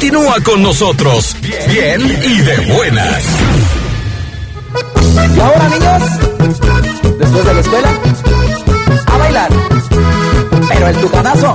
Continúa con nosotros, bien y de buenas. Y ahora, niños, después de la escuela, a bailar. Pero el tucanazo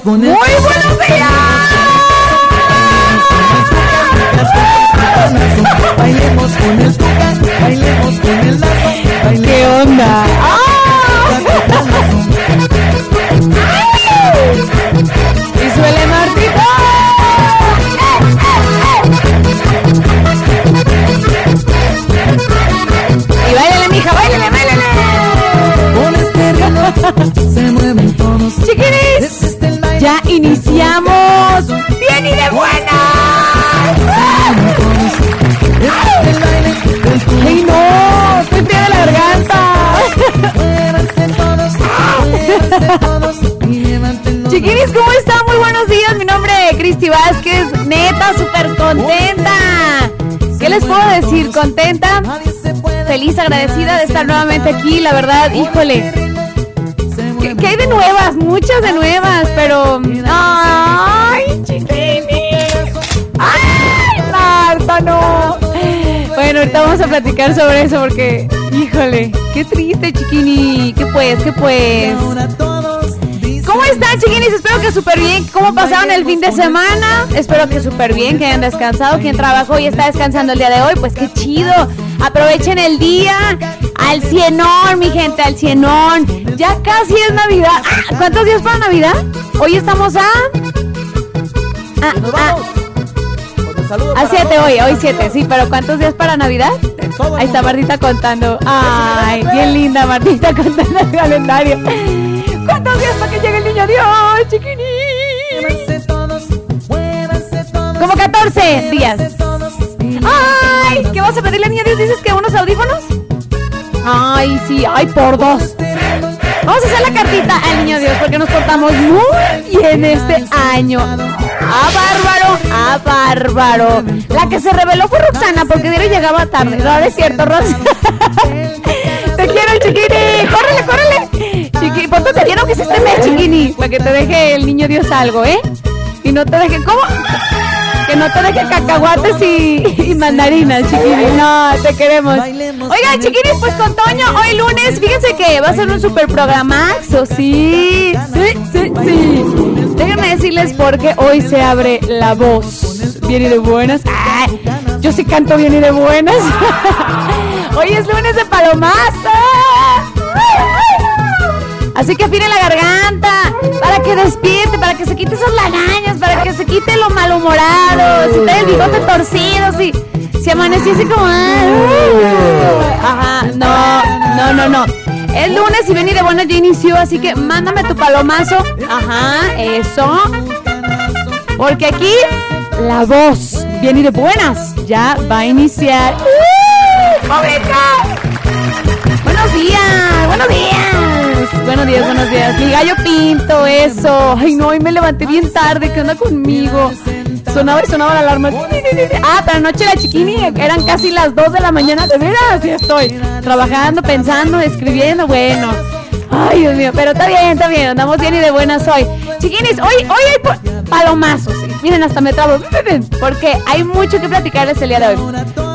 going to les puedo decir? Contenta, feliz, agradecida de estar nuevamente aquí. La verdad, híjole. ¿Qué, qué hay de nuevas? Muchas de nuevas, pero. ¡Ay, chiquinis! ¡Ay, Marta, no! Bueno, ahorita vamos a platicar sobre eso porque, híjole, qué triste, chiquini. ¿Qué pues? ¿Qué pues? ¿Cómo están, chiquinis? Espero que súper bien. ¿Cómo pasaron el fin de semana? Espero que súper bien, que hayan descansado. Quien trabajó y está descansando el día de hoy, pues qué chido. Aprovechen el día al cienón, mi gente, al cienón. Ya casi es Navidad. Ah, ¿Cuántos días para Navidad? Hoy estamos a... Ah, ah, a 7 hoy, hoy 7, sí, pero ¿cuántos días para Navidad? Ahí está Martita contando. Ay, bien linda Martita contando el calendario. ¿Cuántos días para que llegue el niño Dios, chiquiní? Como 14 días. Ay, ¿qué vas a pedirle al niño Dios? ¿Dices que unos audífonos? Ay, sí, ay, por dos. Vamos a hacer la cartita al niño Dios porque nos portamos muy bien este año. ¡Ah, bárbaro! ¡Ah, bárbaro! La que se reveló fue Roxana porque Diario llegaba tarde. No, es cierto, Rox. te quiero, chiquini. ¡Córrele, córrele! Te quiero que se este mes, chiquini. Para que te deje el niño Dios algo, ¿eh? Y no te deje. ¿Cómo? Que no te deje cacahuates y, y mandarinas, chiquini. No, te queremos. Oigan, chiquinis, pues con Toño, hoy lunes, fíjense que va a ser un super programaxo, sí. Sí, sí, sí. Déjenme decirles porque hoy se abre la voz. Bien y de buenas. Yo sí canto bien y de buenas. hoy es lunes de palomazo. Así que afine la garganta, para que despierte, para que se quite esas lagañas, para que se quite lo malhumorado, si trae el bigote torcido, si, si amaneciese como... Ajá, no, no, no, no. Es lunes y venir de buenas ya inició, así que mándame tu palomazo. Ajá, eso. Porque aquí la voz viene de buenas. Ya va a iniciar. ¡Uh! Buenos días, buenos días. Buenos días, buenos días. Mi gallo pinto, eso. Ay, no, hoy me levanté bien tarde. ¿Qué onda conmigo? Sonaba y sonaba la alarma. Ah, pero anoche la chiquini eran casi las 2 de la mañana. De veras, así estoy. Trabajando, pensando, escribiendo. Bueno. Ay, Dios mío, pero está bien, está bien. Andamos bien y de buenas hoy. Chiquinis, hoy, hoy hay palomazos. Miren, hasta me trabo. Porque hay mucho que platicarles el día de hoy.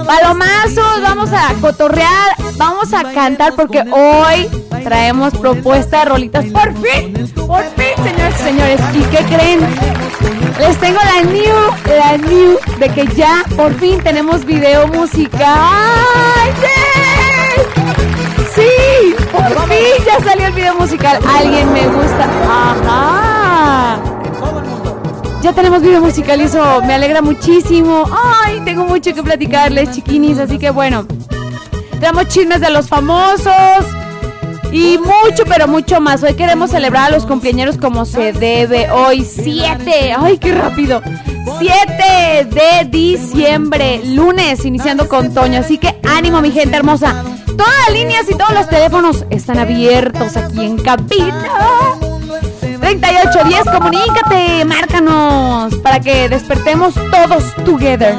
Palomazos, vamos a cotorrear, vamos a cantar porque hoy traemos propuesta de rolitas. Por fin, por fin, señores y señores. ¿Y qué creen? Les tengo la new, la new de que ya por fin tenemos video musical. ¡Yay! Sí, por fin ya salió el video musical. Alguien me gusta. Ajá. Ya tenemos video musical y eso me alegra muchísimo. Ay, tengo mucho que platicarles, chiquinis. Así que bueno, tenemos chismes de los famosos y mucho, pero mucho más. Hoy queremos celebrar a los cumpleaños como se debe. Hoy 7, ay, qué rápido. 7 de diciembre, lunes, iniciando con Toño. Así que ánimo, mi gente hermosa. Todas las líneas y todos los teléfonos están abiertos aquí en cabina. 3810, comunícate, márcanos para que despertemos todos together.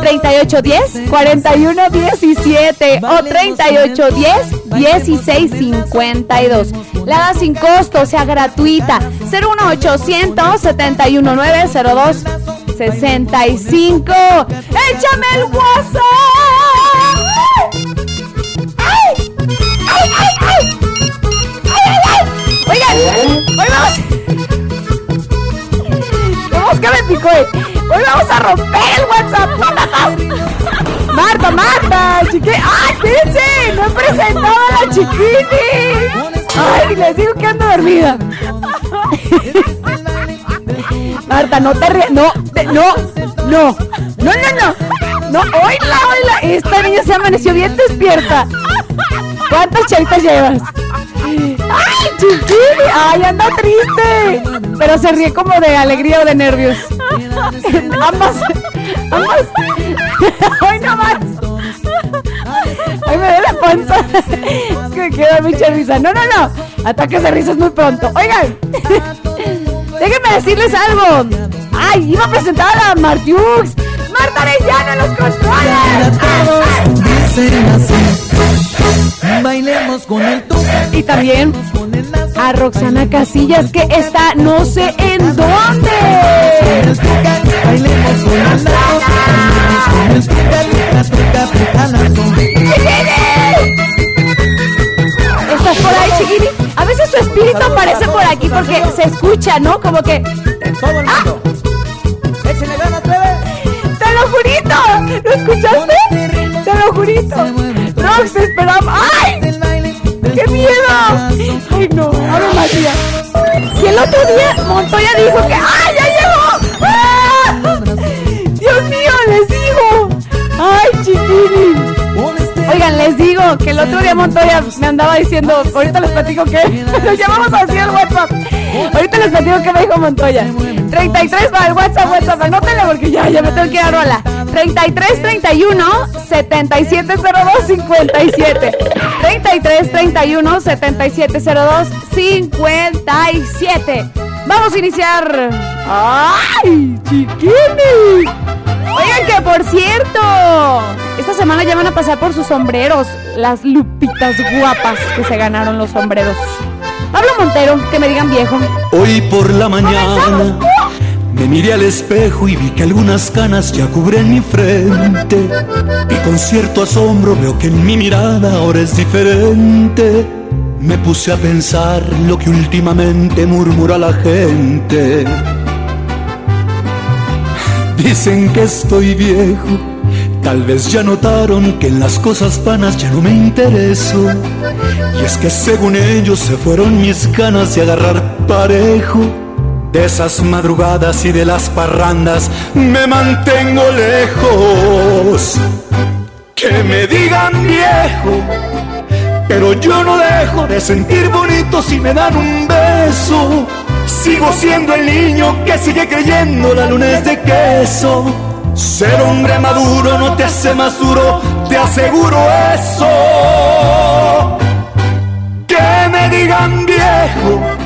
3810 4117 o 3810 1652. La da sin costo, o sea gratuita. 01800 71902 65. ¡Échame el WhatsApp! ¡Ay! ¡Ay, ay, ay! ¡Ay, ay, ay! Hoy vamos. Que me picó. Hoy vamos a romper el WhatsApp. Marta, Marta, chiqui. ¡Ay, espérense! No he presentado a la chiquini. Ay, les digo que ando dormida. Marta, no te rías. No, te- no, no, no, no, no. No, oíla, oíla. Esta niña se amaneció bien despierta. ¿Cuántas charitas llevas? ¡Ay, chiquini! ¡Ay, anda triste! Pero se ríe como de alegría o de nervios. ambas, ambas. ¡Ay, no más! ¡Ay, me duele la panza! Es que me queda mucha risa. No, no, no. Ataques de risas muy pronto. Oigan. Déjenme decirles algo. Ay, iba a presentar a la Martiux. Marta Arellano en los controles. dicen así. Bailemos con el. Y también a Roxana Casillas que está no sé en dónde. Bailemos con el. Bailemos con. ¿Estás por ahí, chiquini? A veces su espíritu aparece por aquí porque se escucha, ¿no? Como que En todo el mundo. Ganas, bebé. ¡Te lo jurito! ¿Lo escuchaste? ¡Te lo jurito! Te esperamos. ¡Ay! ¡Qué miedo! ¡Ay, no! Si el otro día Montoya dijo que ¡Ay, ya llegó! ¡Ah! ¡Dios mío, les digo! ¡Ay, chiquini! Oigan, les digo que el otro día Montoya me andaba diciendo, ahorita les platico que lo llamamos así al WhatsApp. Ahorita les platico que me dijo Montoya. 33 para el WhatsApp, WhatsApp, anótenle porque ya, ya me tengo que ir a rola. 33 31 7702 57. 33 31 7702 57. Vamos a iniciar. ¡Ay, chiquini! Oigan que por cierto, esta semana ya van a pasar por sus sombreros las lupitas guapas que se ganaron los sombreros. Pablo Montero, que me digan viejo. Hoy por la ¡Comenzamos! Me miré al espejo y vi que algunas canas ya cubren mi frente. Y con cierto asombro veo que en mi mirada ahora es diferente. Me puse a pensar lo que últimamente murmura la gente. Dicen que estoy viejo. Tal vez ya notaron que en las cosas vanas ya no me intereso. Y es que según ellos se fueron mis ganas de agarrar parejo. De esas madrugadas y de las parrandas me mantengo lejos. Que me digan viejo, pero yo no dejo de sentir bonito si me dan un beso. Sigo siendo el niño que sigue creyendo la luna es de queso. Ser hombre maduro no te hace más duro, te aseguro eso. Que me digan viejo,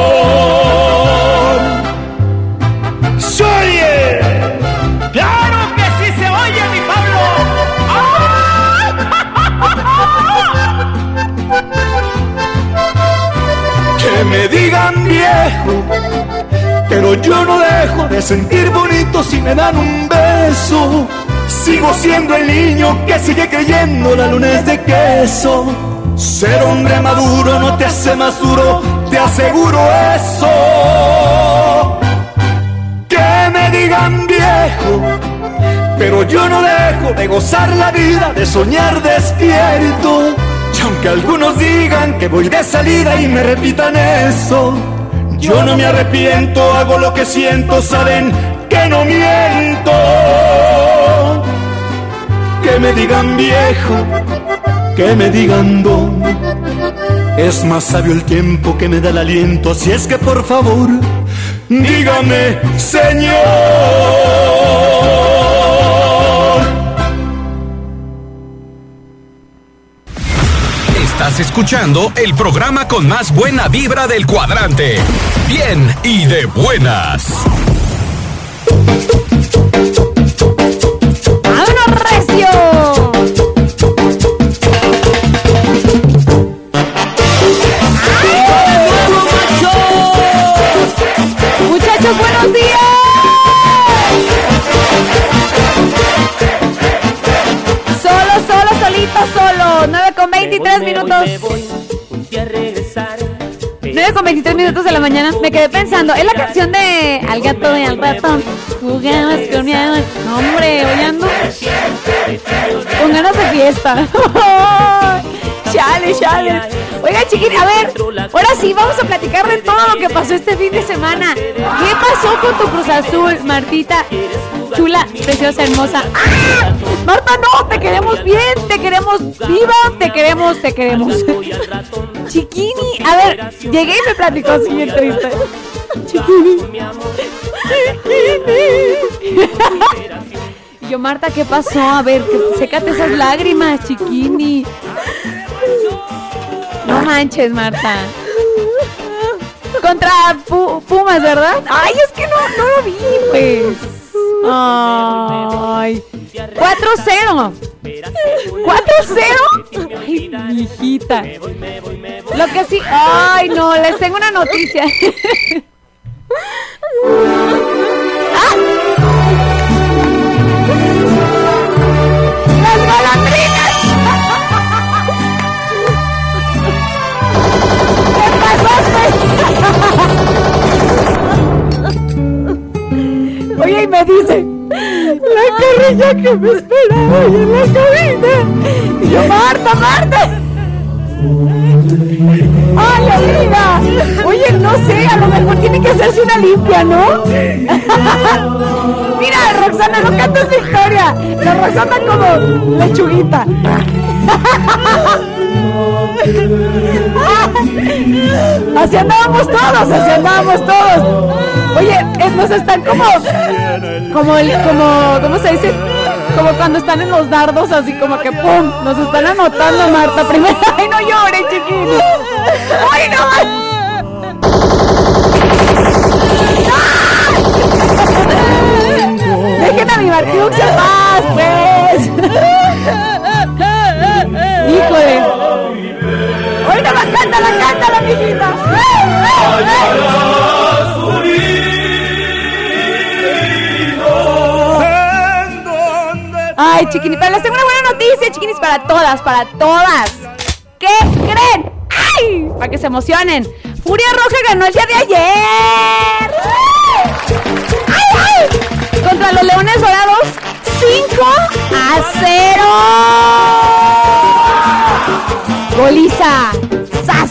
¡Se oye! ¡Claro que sí se oye, mi Pablo! Que me digan viejo, pero yo no dejo de sentir bonito si me dan un beso. Sigo siendo el niño que sigue creyendo la luna es de queso. Ser hombre maduro no te hace más duro, te aseguro eso. Digan viejo, pero yo no dejo de gozar la vida, de soñar despierto. Y aunque algunos digan que voy de salida y me repitan eso, yo no me arrepiento, hago lo que siento, saben que no miento. Que me digan viejo, que me digan don. Es más sabio el tiempo que me da el aliento, así es que por favor, dígame, Señor. Estás escuchando el programa con más buena vibra del cuadrante. Bien y de buenas. Mañana. Me quedé pensando, es la canción de Al gato y al ratón. Jugabas con hombre, hoy con ganas de fiesta. chale, chale. Oiga, chiquini, a ver, ahora sí, vamos a platicar de todo lo que pasó este fin de semana. ¿Qué pasó con tu Cruz Azul, Martita? Chula, preciosa, hermosa. ¡Ah! Marta, no, te queremos bien, te queremos viva, te queremos, te queremos. Chiquini, a ver, llegué y me platicó así bien triste. Yo, Marta, ¿qué pasó? A ver, sécate esas lágrimas, chiquini. No manches, Marta. Contra Pu- Pumas, ¿verdad? Ay, es que no, no lo vi, pues. Ay. 4-0. 4-0. Ay, hijita. Lo que sí. Ay, no, les tengo una noticia. ¡Ah! ¡Las golondrinas! ¿Qué pasó, Oye, y me dice, la carrilla que me esperaba hoy en la cabina. Y yo, Marta, Marta. ¡Ay, amiga! Oye, no sé, a lo mejor tiene que hacerse una limpia, ¿no? Mira, Roxana, no cantes victoria. La Roxana como lechuguita. Así andábamos todos, así andábamos todos. Oye, eh, nos están como, como el, como, ¿cómo se dice? Como cuando están en los dardos, así como que ¡pum! Nos están anotando, Marta. Primero, ¡ay, no llores, chiquito! ¡Ay, no! Dejen a mi Martiux en paz, pues. Híjole. Hoy no la canta, la canta la mijita. Ay, chiquinis, tengo una buena noticia, chiquinis, para todas, para todas. ¿Qué creen? ¡Ay! Para que se emocionen. Furia Roja ganó el día de ayer. ¡Ay, ay! Contra los Leones Dorados, 5 a 0. Goliza. ¡Sas!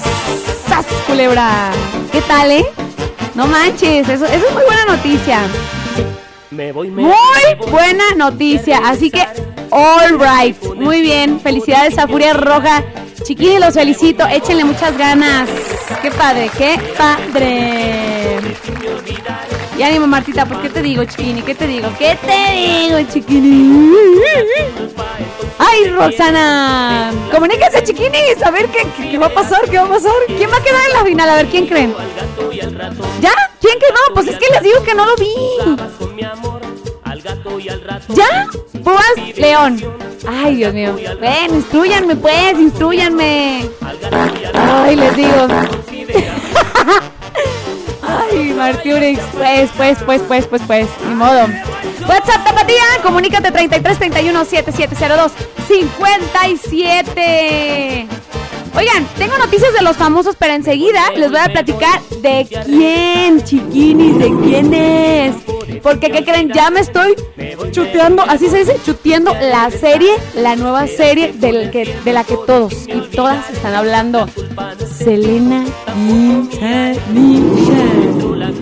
¡Sas, culebra! ¿Qué tal, eh? No manches, eso, eso es muy buena noticia. Muy buena noticia. Así que, all right. Muy bien. Felicidades a Furia Roja. Chiquini, los felicito. Échenle muchas ganas. Qué padre, qué padre. Y ánimo, Martita. Pues, ¿qué te digo, chiquini? ¿Qué te digo? ¿Qué te digo, chiquini? Ay, Roxana. Comuníquense, chiquinis. A ver qué, qué, qué va a pasar, qué va a pasar. ¿Quién va a quedar en la final? A ver, ¿quién creen? ¿Ya? ¿Quién quedó? Pues es que les digo que no lo vi. ¿Ya? Pumas León. Ay, Dios mío. Ven, instruyanme, pues, instruyanme. Ay, les digo. Ay, Martiurix, pues, pues, pues, pues, pues, pues, ni modo. WhatsApp Tapatía, comunícate 33 31 7702 57. Oigan, tengo noticias de los famosos, pero enseguida les voy a platicar de quién, chiquinis, de quién es. Porque, ¿qué creen? Ya me estoy chuteando, así se dice, chuteando la serie, la nueva serie del que, de la que todos y todas están hablando. Selena Quintanilla.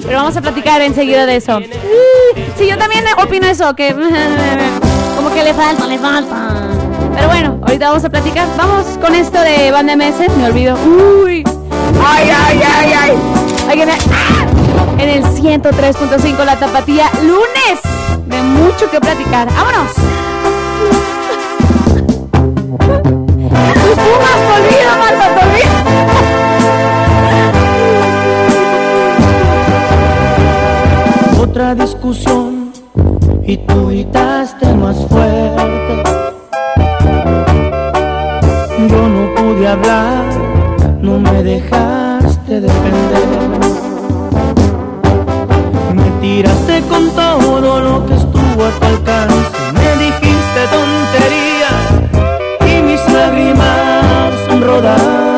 Pero vamos a platicar enseguida de eso. Sí, yo también opino eso, que como que le falta, le falta. Pero bueno, ahorita vamos a platicar. Vamos con esto de Banda MS, me olvido. Uy. Ay, ay, ay, ay. Oigan, ¡ah! En el 103.5 La Tapatía, lunes. De mucho que platicar. ¡Vámonos! Tus pumas, te olvido, Marta, te olvido. Otra discusión y tú gritaste más fuerte. Pude hablar, no me dejaste defender. Me tiraste con todo lo que estuvo a tu alcance. Me dijiste tonterías y mis lágrimas rodaron.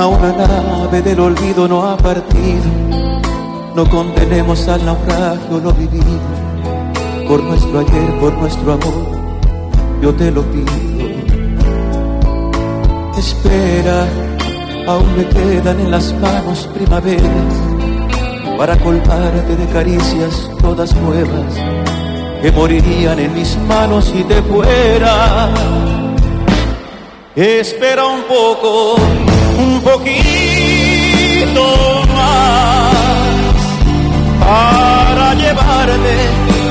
a una nave del olvido no ha partido. No condenemos al naufragio lo vivido. Por nuestro ayer, por nuestro amor, yo te lo pido. Espera, aún me quedan en las manos primaveras para colmarte de caricias todas nuevas que morirían en mis manos si te fuera. Espera un poco, un poquito más para llevarte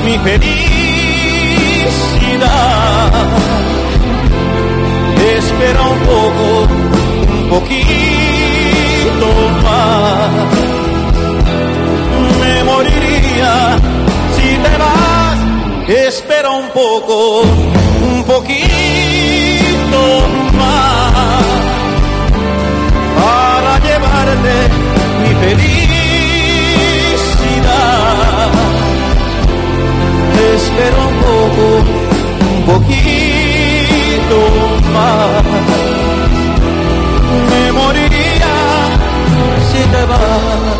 mi felicidad. Espera un poco, un poquito más. Me moriría si te vas. Espera un poco, un poquito Espera un poco, un poquito más. Me moriría si te vas.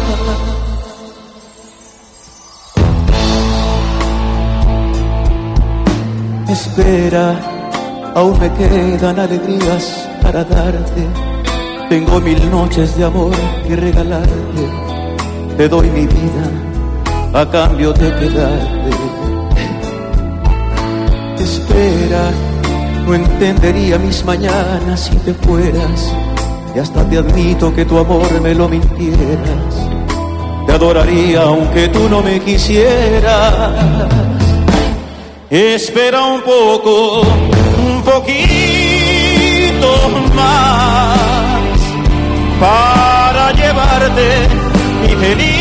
Espera, aún me quedan alegrías para darte. Tengo mil noches de amor que regalarte. Te doy mi vida a cambio de quedarte. Espera, no entendería mis mañanas si te fueras. Y hasta te admito que tu amor me lo mintieras. Te adoraría aunque tú no me quisieras. Espera un poco, un poquito más para llevarte mi felicidad.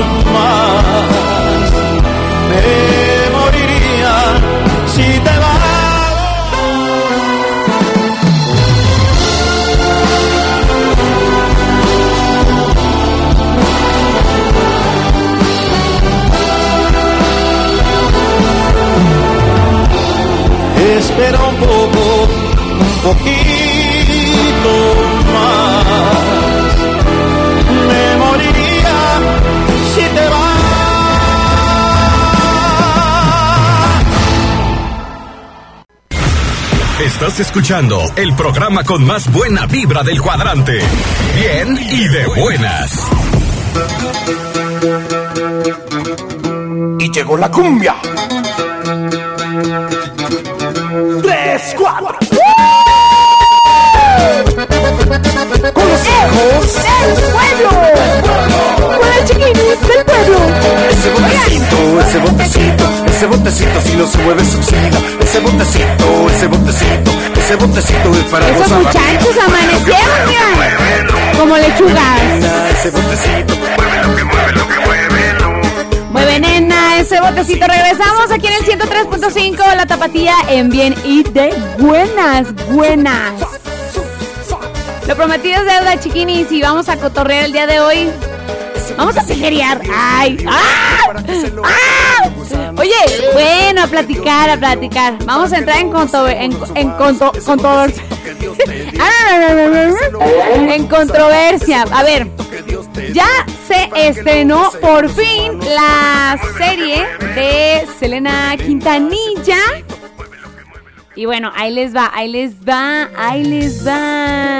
más. Me moriría si te vas. Espera un poco, un poquito Estás escuchando el programa con más buena vibra del cuadrante. Bien y de buenas. Y llegó la cumbia. Tres, cuatro. Con los hijos Ese botecito, ese botecito, ese botecito si mueve se oxida. Ese botecito, ese botecito, ese botecito es para Esos muchachos amanecieron, mira. Como lechugas. Ese botecito, mueve lo que mueve, lo que mueve, lo. Mueve nena, ese botecito. Regresamos aquí en el 103.5, la tapatía en bien y de buenas, buenas. Lo prometido es deuda, chiquinis, y vamos a cotorrear el día de hoy. Vamos a tijerear. ¡Ay! ¡Ah! ¡Ah! Oye, bueno, a platicar, a platicar. Vamos a entrar en conto, en, en conto, conto- en controversia. A ver, ya se estrenó por fin la serie de Selena Quintanilla. Y bueno, ahí les va, ahí les va, ahí les va.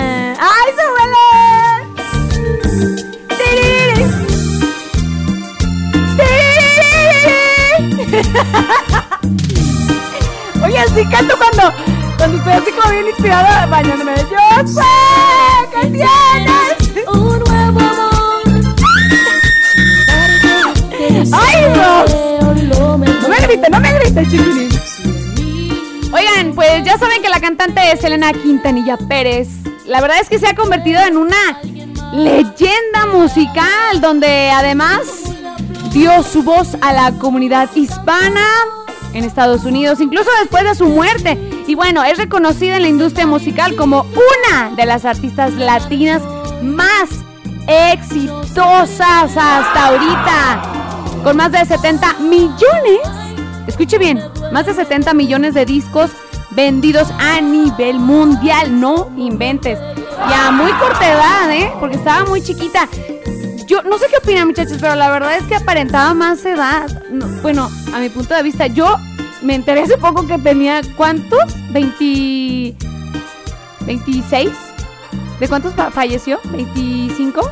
Así canto cuando, cuando estoy así como bien inspirada bañándome. Yo sé tienes un nuevo amor. ¡Ay, no! No me grites, no me grites, chiquilín. Oigan, pues ya saben que la cantante es Selena Quintanilla Pérez. La verdad es que se ha convertido en una leyenda musical donde además dio su voz a la comunidad hispana en Estados Unidos, incluso después de su muerte. Y bueno, es reconocida en la industria musical como una de las artistas latinas más exitosas hasta ahorita. Con más de 70 millones, escuche bien, más de 70 millones de discos vendidos a nivel mundial. No inventes. Y a muy corta edad, ¿eh? Porque estaba muy chiquita. Yo no sé qué opinan, muchachos, pero la verdad es que aparentaba más edad. No, bueno, a mi punto de vista, yo me enteré hace poco que tenía. ¿Cuántos? ¿20. 26? ¿De cuántos fa- falleció? ¿25?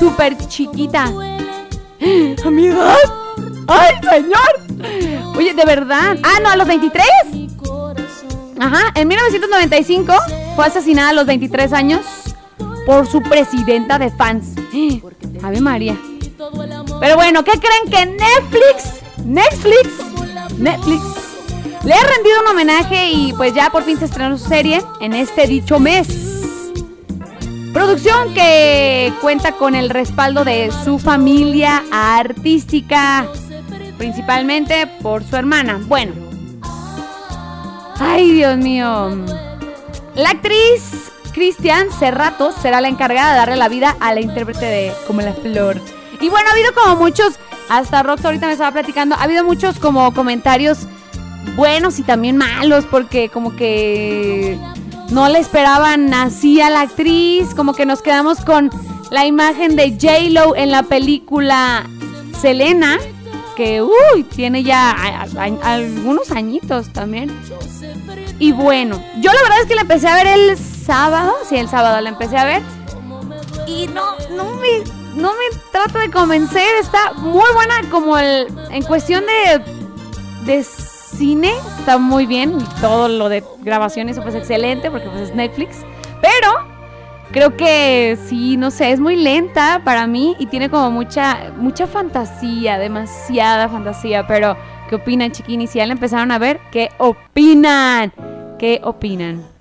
Súper chiquita. ¿A mi edad? ¡Ay, señor! Oye, ¿de verdad? Ah, no, a los 23. Ajá, en 1995 fue asesinada a los 23 años por su presidenta de fans. Ave María. Pero bueno, ¿qué creen que Netflix, Netflix, Netflix le ha rendido un homenaje y pues ya por fin se estrenó su serie en este dicho mes? Producción que cuenta con el respaldo de su familia artística, principalmente por su hermana. Bueno, ay Dios mío. La actriz Cristian Cerratos será la encargada de darle la vida a la intérprete de Como la Flor. Y bueno, ha habido como muchos, hasta Rox ahorita me estaba platicando, ha habido muchos como comentarios buenos y también malos, porque como que no le esperaban así a la actriz, como que nos quedamos con la imagen de J-Lo en la película Selena, que uy, tiene ya algunos añitos también. Y bueno, yo la verdad es que la empecé a ver el sábado, sí, el sábado la empecé a ver. Y no, no me, no me trata de convencer, está muy buena como el, en cuestión de, de cine, está muy bien, todo lo de grabación, eso pues excelente, porque pues es Netflix. Pero creo que sí, no sé, es muy lenta para mí y tiene como mucha, mucha fantasía, demasiada fantasía, pero ¿qué opinan, chiquinis? Si ya la empezaron a ver, ¿qué opinan? ¿Qué opinan?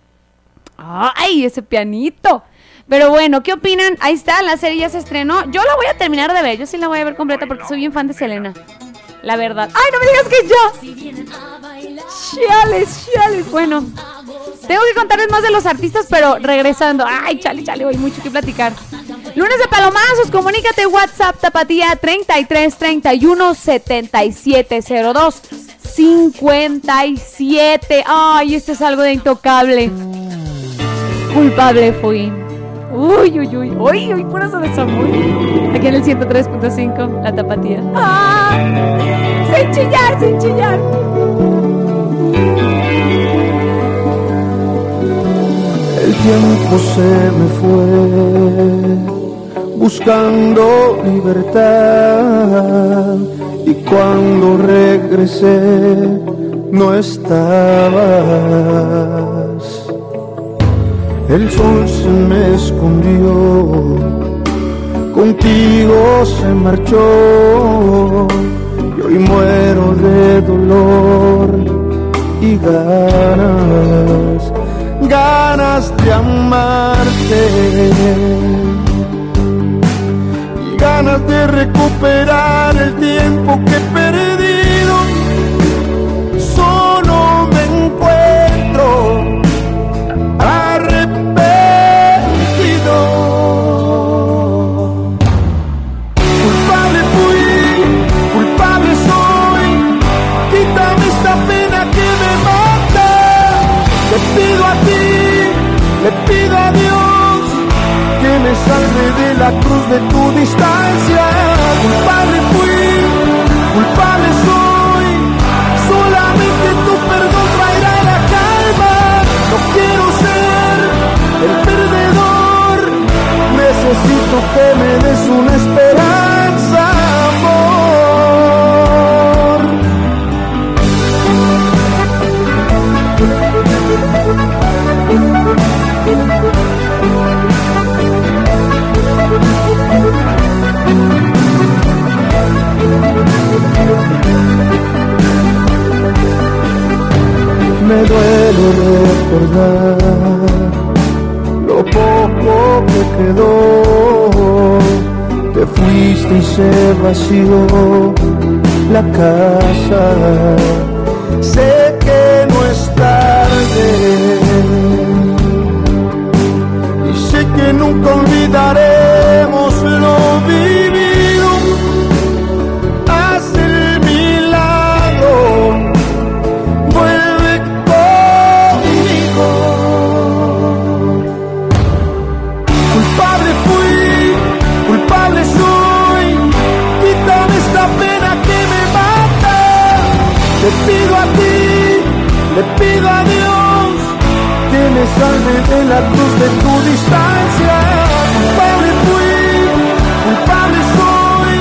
¡Ay, ese pianito! Pero bueno, ¿qué opinan? Ahí está, la serie ya se estrenó. Yo la voy a terminar de ver, yo sí la voy a ver completa porque soy bien fan de Selena. La verdad. ¡Ay, no me digas que yo! Chiales, chiales. Bueno, tengo que contarles más de los artistas, pero regresando. ¡Ay, chale, chale! Hoy mucho que platicar. Lunes de Palomazos, comunícate WhatsApp Tapatía 33 31 77 02 57. Ay, este es algo de intocable. Culpable fui. Uy, uy, uy. Uy, uy, puro de desamor. Aquí en el 103.5, la Tapatía. ¡Ah! Sin chillar, sin chillar. El tiempo se me fue buscando libertad y cuando regresé no estabas. El sol se me escondió, contigo se marchó y hoy muero de dolor y ganas, ganas de amarte y ganas de recuperar el tiempo que he le pido a Dios que me salve de la cruz de tu distancia. Culpable fui, culpable soy. Solamente tu perdón traerá la calma. No quiero ser el perdedor. Necesito que me des una esperanza, duele recordar lo poco que quedó. Te fuiste y se vació la casa. Sé que no es tarde y sé que nunca olvidaremos salve de la cruz de tu distancia. Culpable fui, culpable soy,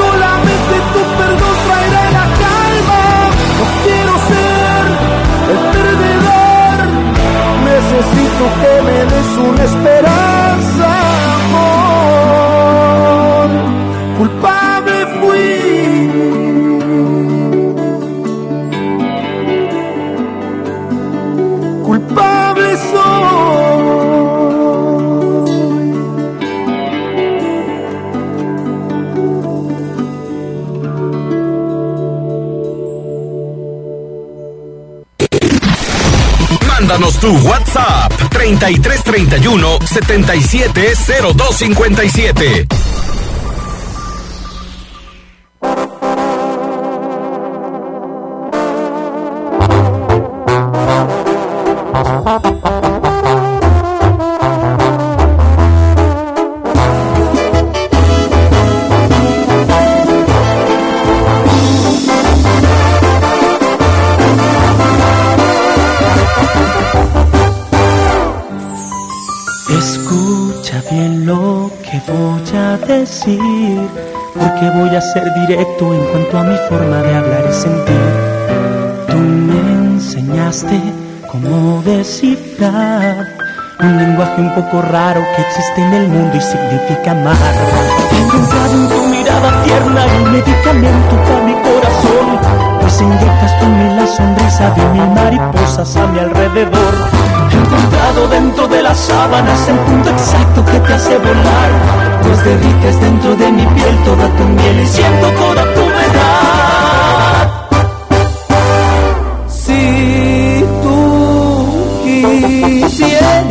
solamente tu perdón traerá la calma. No quiero ser el perdedor, necesito que me des una esperanza, Mándanos tu WhatsApp 3331 770257. Porque voy a ser directo en cuanto a mi forma de hablar y sentir. Tú me enseñaste cómo descifrar un lenguaje un poco raro que existe en el mundo y significa amar. He encontrado en tu mirada tierna el medicamento para mi corazón, pues inyectas tú en mí la sonrisa de mil mariposas a mi alrededor. Dentro de las sábanas el punto exacto que te hace volar, pues derrites dentro de mi piel toda tu miel y siento toda tu verdad. Si tú quisieras,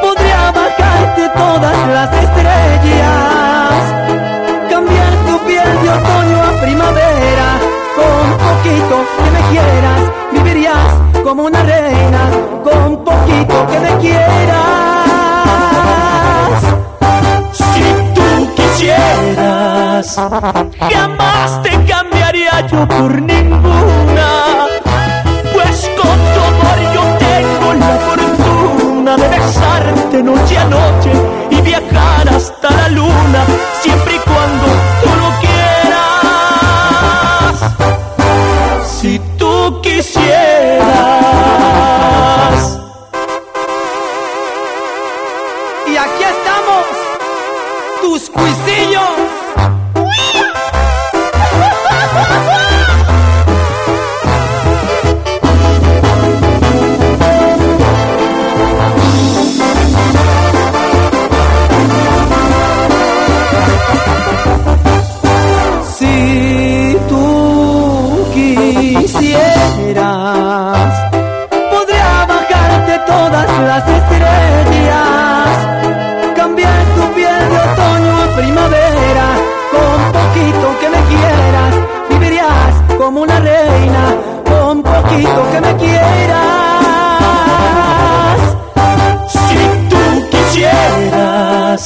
podría bajarte todas las estrellas, cambiar tu piel de otoño a primavera, con poquito que me quieras, vivirías como una reina, que me quieras. Si tú quisieras, jamás te cambiaría yo por ninguna,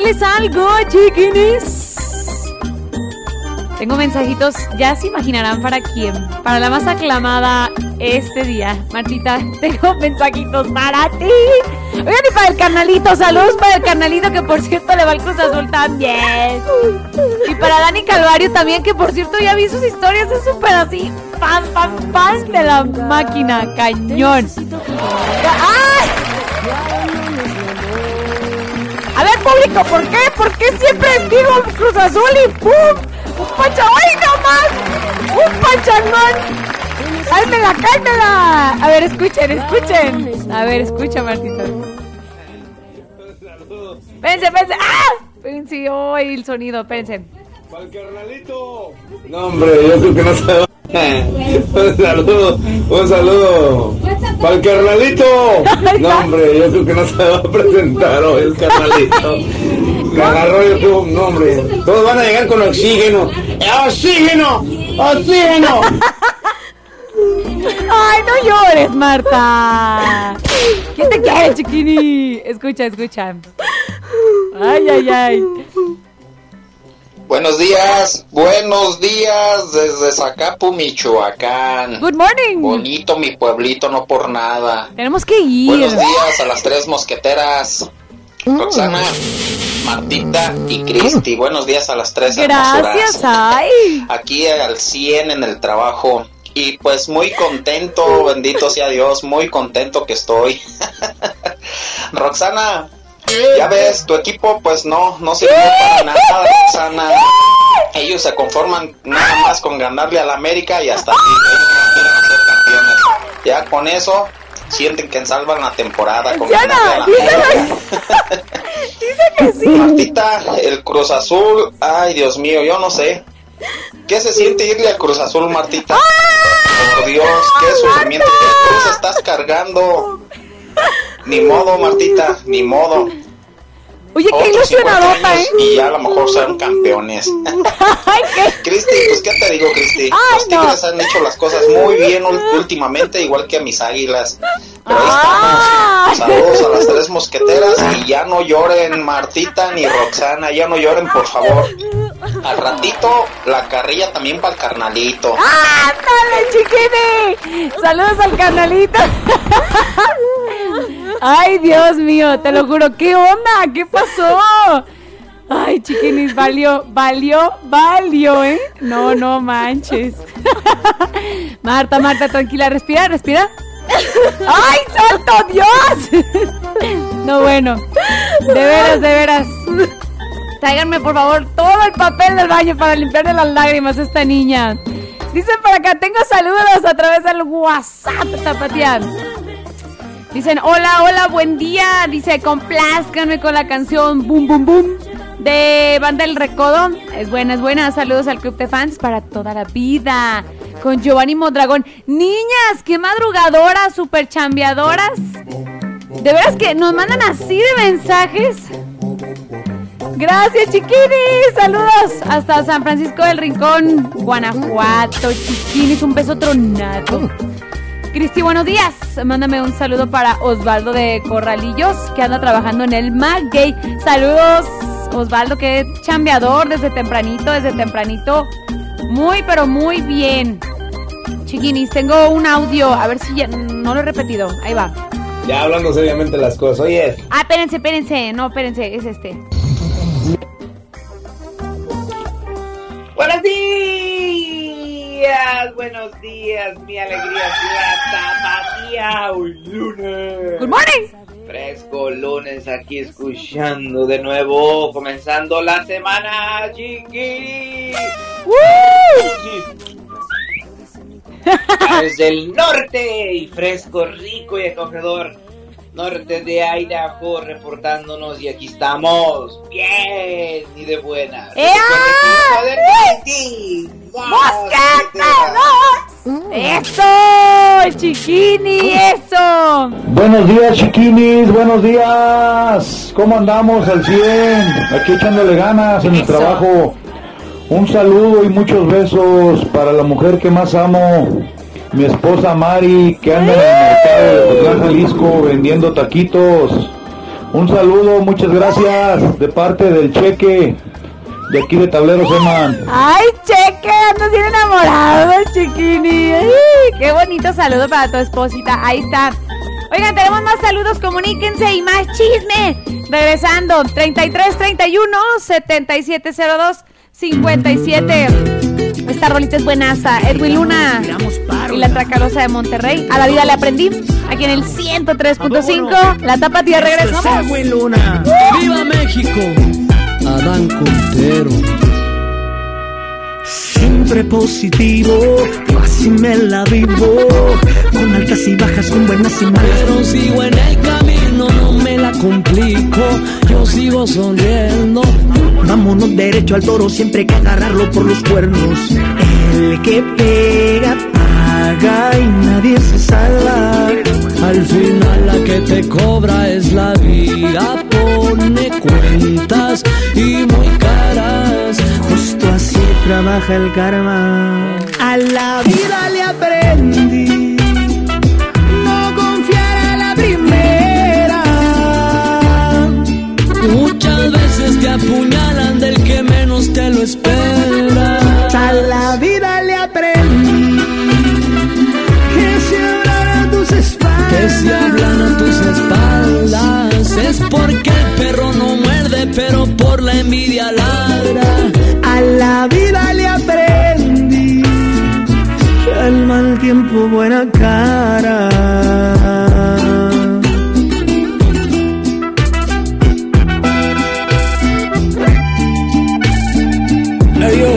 Decirles algo, chiquinis. Tengo mensajitos, ya se imaginarán para quién. Para la más aclamada este día. Martita, tengo mensajitos para ti. Oigan, y para el carnalito, saludos para el carnalito que por cierto le va al Cruz Azul también. Y para Dani Calvario también, que por cierto ya vi sus historias, es súper así, fan, fan, fan de la máquina, cañón. Público, ¿por qué? ¿Por qué siempre digo Cruz Azul y ¡pum! ¡Un pancha! ¡Ay, no más! ¡Un pachangón! ¡Cálmela, cálmela! A ver, escuchen, escuchen. A ver, escucha, Martita. Espérense, espérense. ¡Ah! Espérense, ¡ay, el sonido! Espérense. No, hombre, yo creo que no se Un saludo, un saludo. Para el carnalito. No, hombre, yo creo que no se va a presentar hoy el carnalito. Yo tuvo, no, hombre. Todos van a llegar con oxígeno. ¡Oxígeno! ¡Oxígeno! ¡Ay, no llores, Marta! ¿Quién te quiere, chiquini? Escucha, escucha. Ay, ay, ay. Buenos días, buenos días desde Zacapu, Michoacán. Good morning. Bonito mi pueblito, no por nada. Tenemos que ir. Buenos días a las tres mosqueteras. Mm. Roxana, Martita y Cristi. Buenos días a las tres Gracias, ay. Aquí al 100 en el trabajo. Y pues muy contento, bendito sea Dios, muy contento que estoy. Roxana, ya ves, tu equipo pues no, no sirvió para nada, Roxana. Ellos se conforman nada más con ganarle al América y hasta ahí. Ellos no quieren ser campeones. Ya con eso sienten que salvan la temporada con ganarle al América. Dice que sí. Martita, el Cruz Azul, ay Dios mío, yo no sé. ¿Qué se siente irle al Cruz Azul, Martita? Por Dios, qué sufrimiento, qué cruz estás cargando. Ni modo, Martita, ni modo. Oye, qué Otros 50 ilusionadota, ¿eh? Y ya a lo mejor serán campeones. Cristi, pues qué te digo, Cristi. Los Tigres han hecho las cosas muy bien últimamente, igual que a mis águilas. Pero ahí estamos. Saludos a las tres mosqueteras y ya no lloren, Martita ni Roxana, ya no lloren, por favor. Al ratito, la carrilla también para el carnalito. ¡Ah, dale, chiquini! Saludos al canalito. Ay, Dios mío, te lo juro. ¿Qué onda? ¿Qué pasó? Ay, chiquinis, valió, valió, valió, ¿eh? No, no manches. Marta, Marta, tranquila, respira, respira. ¡Ay, santo Dios! No, bueno, de veras, de veras. Tráiganme, por favor, todo el papel del baño para limpiarle las lágrimas a esta niña. Dicen por acá, tengo saludos a través del WhatsApp, Tapatian. Dicen, hola, hola, buen día. Dice, complázcanme con la canción Boom, Boom, Boom de Banda El Recodo. Es buena, es buena. Saludos al club de fans para toda la vida. Con Giovanni Mondragón. Niñas, qué madrugadoras, super chambeadoras. De veras que nos mandan así de mensajes. Gracias, chiquinis. Saludos hasta San Francisco del Rincón, Guanajuato. Chiquinis, un beso tronado. Cristi, buenos días. Mándame un saludo para Osvaldo de Corralillos, que anda trabajando en el Gay. Saludos, Osvaldo, que es chambeador desde tempranito, desde tempranito. Muy, pero muy bien. Chiquinis, tengo un audio, a ver si ya no lo he repetido. Ahí va. Ya hablando seriamente las cosas. Oye, Ah, espérense, espérense. No, espérense, es este. Buenos días, buenos días, mi alegría es la un lunes. Good morning. Fresco lunes aquí escuchando de nuevo, comenzando la semana, chiqui. Desde el norte y fresco, rico y acogedor. Norte de Idaho reportándonos y aquí estamos bien y de buenas. ¡Ea! ¡Ey! ¡Eso! ¡Chiquini! ¡Eso! Buenos días, chiquinis, buenos días. ¿Cómo andamos al 100? Aquí echándole ganas en el trabajo. Un saludo y muchos besos para la mujer que más amo, mi esposa Mari, que anda en el mercado de Ocotlán, Jalisco vendiendo taquitos. Un saludo, muchas gracias de parte del cheque de aquí de Tablero Seman. ¡Ay, cheque! Ando bien enamorado, chiquini. Ay, ¡Qué bonito saludo para tu esposita! Ahí está. Oigan, tenemos más saludos, comuníquense y más chisme. Regresando, 33 31 7702 57. Esta rolita es buenaza. Edwin Luna y la Tracalosa de Monterrey. A la vida le aprendí. Aquí en el 103.5. La tapatía regresamos. Edwin Luna. ¡Viva México! Adán Contero. Siempre positivo, así me la vivo. Con altas y bajas, con buenas y malas. Pero sigo en el camino, no me la complico. Yo sigo sonriendo. Vámonos derecho al toro, siempre hay que agarrarlo por los cuernos. El que pega, paga y nadie se salva. Al final la que te cobra es la vida, pone cuentas y muy caras. Justo así trabaja el karma. A la vida le aprendí. No confiar a la primera. Muchas veces te apuñalan porque el perro no muerde, pero por la envidia ladra. A la vida le aprendí. Que al mal tiempo buena cara. Hey, yo.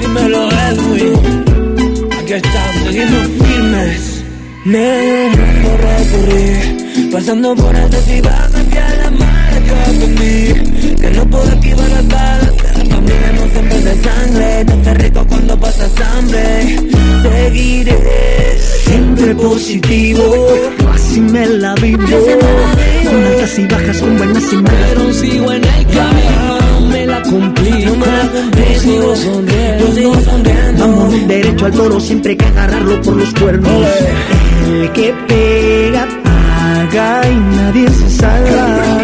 Dímelo, Edwin. Aquí estamos, seguimos firmes. Pasando por altas y bajas, que a la mar yo aprendí. Que no puedo esquivar las balas. Que la familia no siempre es de sangre. No está rico cuando pasas hambre. Seguiré siempre positivo. Así me la vivo. Con altas y bajas, con buenas y malas. Pero sigo en el camino. No me la complico. Yo sigo sonriendo. Vamos derecho al toro, siempre hay que agarrarlo por los cuernos. El que pega, y nadie se salva.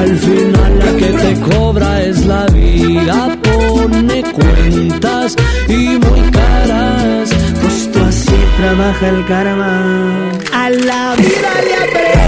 Al final la que te cobra es la vida, pone cuentas y muy caras. Justo así trabaja el karma. A la vida le aprendí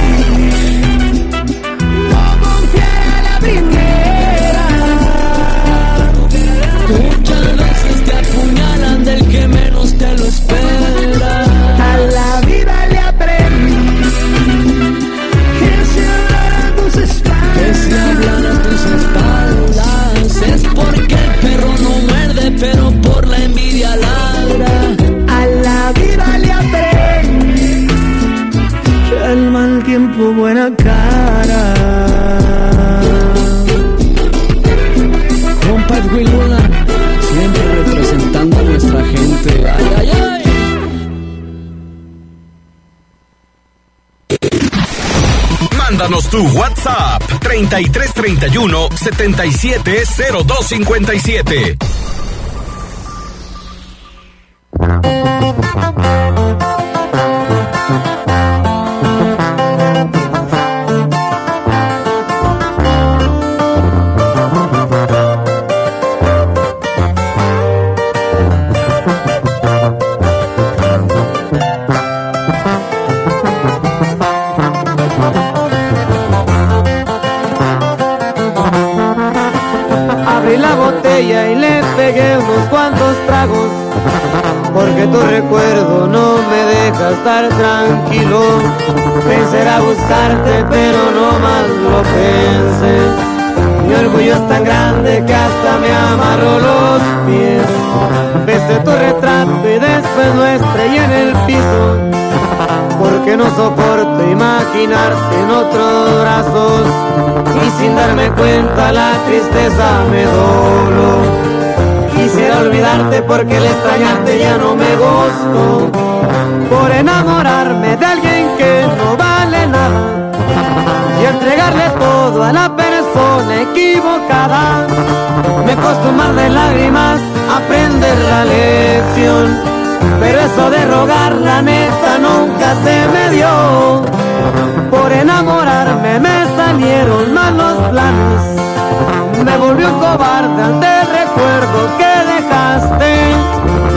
Tu WhatsApp 3331 770257. Pero no más lo pensé. Mi orgullo es tan grande que hasta me amarró los pies. Besé tu retrato y después lo estrellé en el piso. Porque no soporto imaginarte en otros brazos. Y sin darme cuenta la tristeza me dolo. Quisiera olvidarte porque el extrañarte ya no me gustó, por enamorarme de alguien que no vale nada entregarle todo a la persona equivocada. Me costó más de lágrimas aprender la lección. Pero eso de rogar la neta nunca se me dio. Por enamorarme me salieron malos planes. Me volvió cobarde ante el recuerdo que dejaste.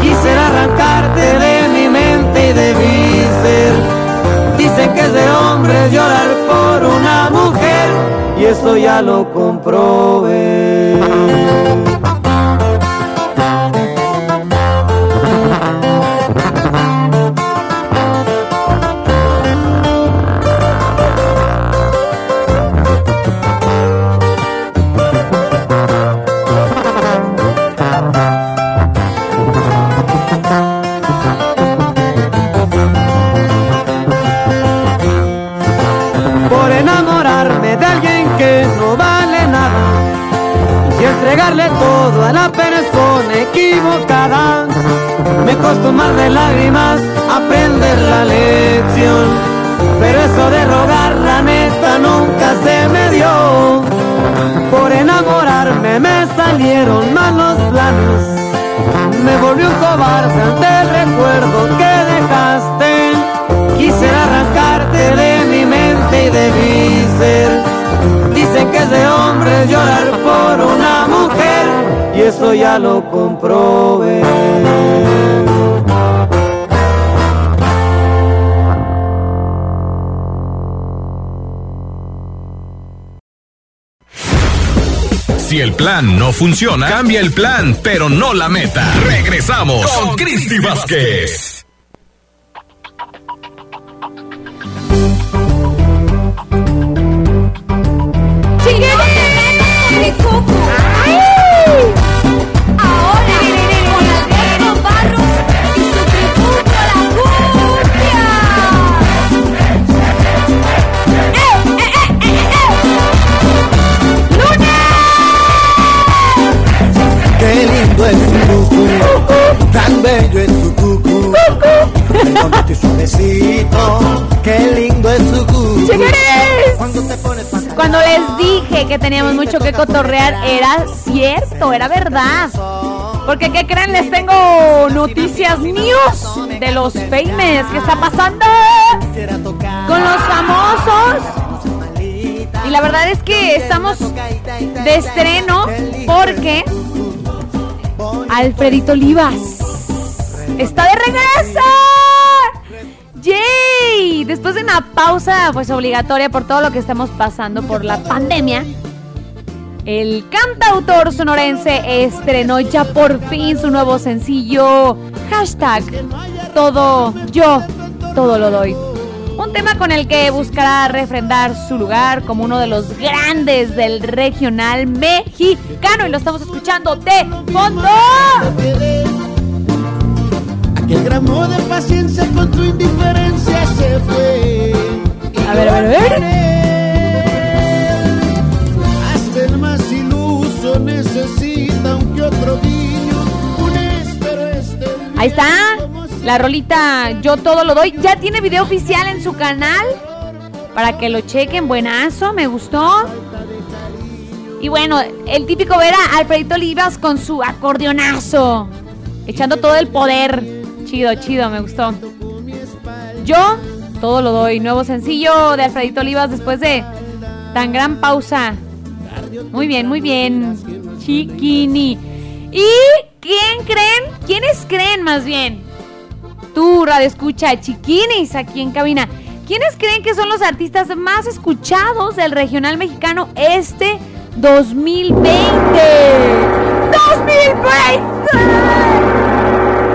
Quisiera arrancarte de mi mente y de mi ser. Dicen que es de hombre llorar por una mujer. Y eso ya lo comprobé. Costó más de lágrimas aprender la lección, pero eso de rogar la neta nunca se me dio. Por enamorarme me salieron malos planes, me volvió un cobarde ante el recuerdo que dejaste. Quisiera arrancarte de mi mente y de mi ser. Dicen que es de hombre llorar por una mujer y eso ya lo comprobé. Si el plan no funciona, cambia el plan, pero no la meta. Regresamos con Cristi Vázquez. Donde tu suavecito, qué lindo es tu cucu. Cuando te pones Cuando les dije que teníamos mucho que cotorrear, era cierto, era verdad. Porque, ¿qué creen? Les tengo noticias news de los famous. ¿Qué está pasando con los famosos? Y la verdad es que estamos de estreno porque Alfredito Olivas está de regreso. ¡Yay! Después de una pausa pues obligatoria por todo lo que estamos pasando por la pandemia, el cantautor sonorense estrenó ya por fin su nuevo sencillo, hashtag todo yo, todo lo doy. Un tema con el que buscará refrendar su lugar como uno de los grandes del regional mexicano y lo estamos escuchando de fondo. Aquel gramo de paciencia con tu indiferencia se fue. A ver, a ver, a ver. Hasta el más iluso necesita un que otro guiño. Un espero este Ahí está. La rolita Yo todo lo doy. Ya tiene video oficial en su canal. Para que lo chequen. Buenazo, me gustó. Y bueno, el típico ver a Alfredito Olivas con su acordeonazo. Echando todo el poder. Chido, chido, me gustó. Yo todo lo doy. Nuevo sencillo de Alfredito Olivas después de tan gran pausa. Muy bien, muy bien. Chiquini. ¿Y quién creen? ¿Quiénes creen más bien? Tú, Radio Escucha, chiquinis aquí en cabina. ¿Quiénes creen que son los artistas más escuchados del regional mexicano este 2020? ¡2020!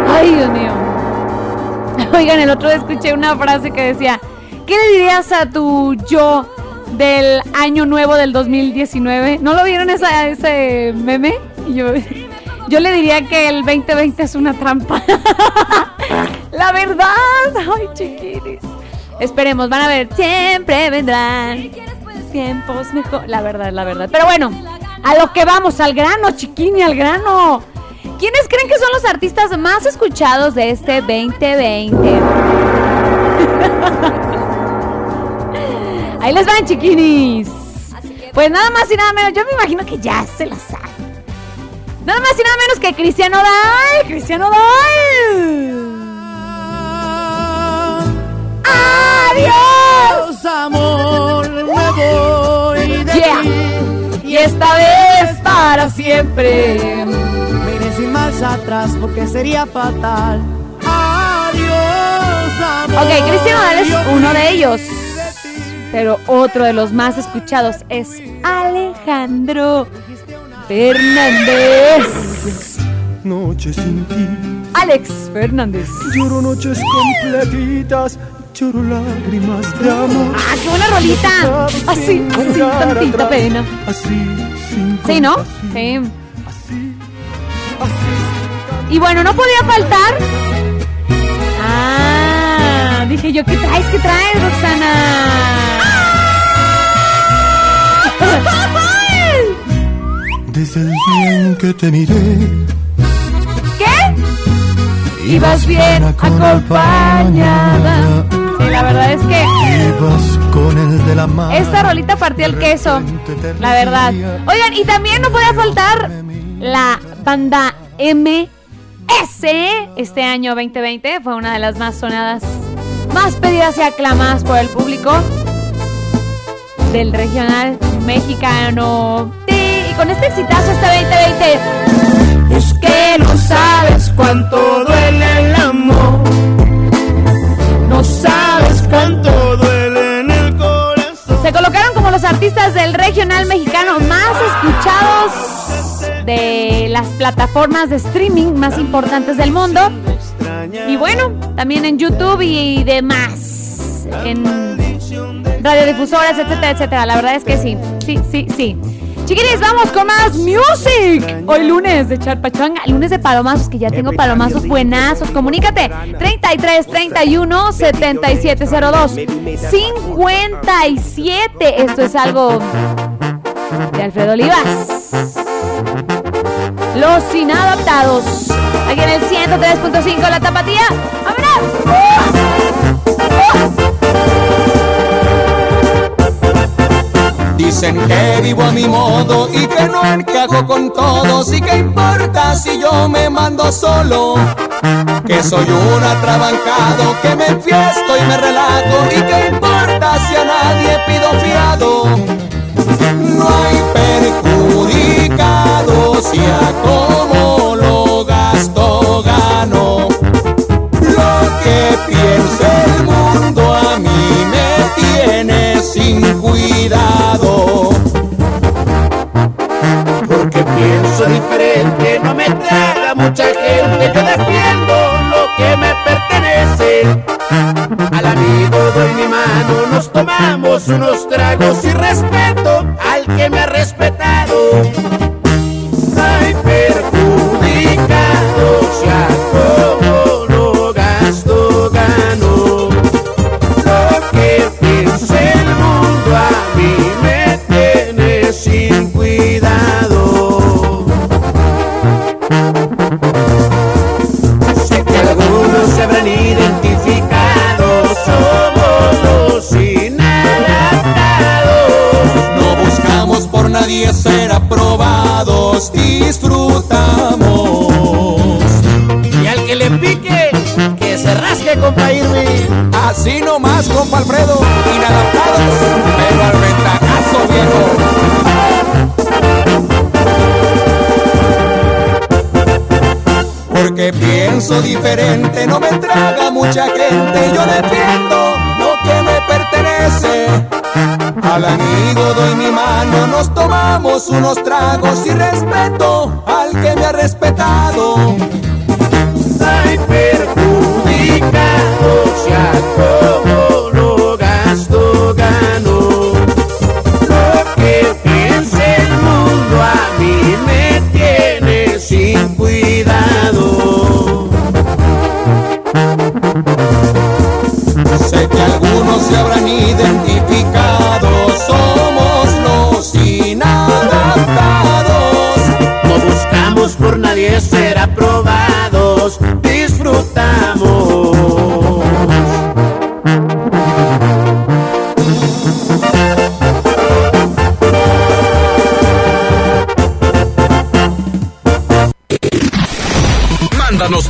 ¡Ay, Dios mío! Oigan, el otro día escuché una frase que decía, ¿qué le dirías a tu yo del año nuevo del 2019? ¿No lo vieron esa, ese meme? Yo, yo le diría que el 2020 es una trampa. la verdad. Ay, chiquiris. Esperemos, van a ver, siempre vendrán tiempos mejor. La verdad, la verdad. Pero bueno, a lo que vamos, al grano, chiquini, al grano. ¿Quiénes creen que son los artistas más escuchados de este 2020? Ahí les van, chiquinis. Pues nada más y nada menos, yo me imagino que ya se la saben. Nada más y nada menos que Cristiano Dal. Cristiano Dal. Adiós, amor, me voy de Yeah. Y esta vez para siempre. Sin marcha atrás porque sería fatal. Adiós, amor. Ok, Cristiano Dal es uno de ellos. Pero otro de los más escuchados es Alejandro Fernández. Noche sin ti. Alex Fernández. Lloro noches completitas, lloro lágrimas de amor. ¡Ah, qué buena rolita! Así, así, tantita pena. Así, sin Sí, ¿no? Sí. Y bueno, no podía faltar. Ah, dije yo, ¿qué traes? ¿Qué traes, Roxana? Desde el día en que te miré, ¿Qué? Ibas bien acompañada. Sí, la verdad es que ibas con el de la mano. esta rolita partió el queso. La verdad. Oigan, y también no podía faltar la banda MS. Este año 2020 fue una de las más sonadas, más pedidas y aclamadas por el público del regional mexicano. Sí, y con este exitazo este 2020. Es que no sabes cuánto duele el amor. No sabes cuánto duele en el corazón. Se colocaron como los artistas del regional mexicano más escuchados de las plataformas de streaming más importantes del mundo. Y bueno, también en YouTube y demás. En radiodifusoras, etcétera, etcétera. La verdad es que sí, sí, sí, sí. Chiquiris, vamos con más music. Hoy lunes de Charpachanga, lunes de palomazos, que ya tengo palomazos buenazos. Comunícate 33 31 7702 57. Esto es algo de Alfredo Olivas. Los inadaptados. Aquí en el 103.5 La Tapatía. Dicen que vivo a mi modo y que no encajo con todos y que importa si yo me mando solo. Que soy un atrabancado, que me enfiesto y me relajo y que importa si a nadie pido fiado. No hay perjudicado si a como lo gasto gano. Lo que pienso el mundo a mí me tiene sin cuidado. Porque pienso diferente, no me traga mucha gente, yo defiendo lo que me pertenece, al amigo doy mi mano, nos tomamos unos tragos y respeto que me ha respetado. aprobados disfrutamos. Y al que le pique, que se rasque, compa Irving. Así nomás, compa Alfredo, inadaptados, pero al ventajazo, viejo. Porque pienso diferente, no me traga mucha gente, yo defiendo Al amigo doy mi mano, nos tomamos unos tragos y respeto al que me ha respetado.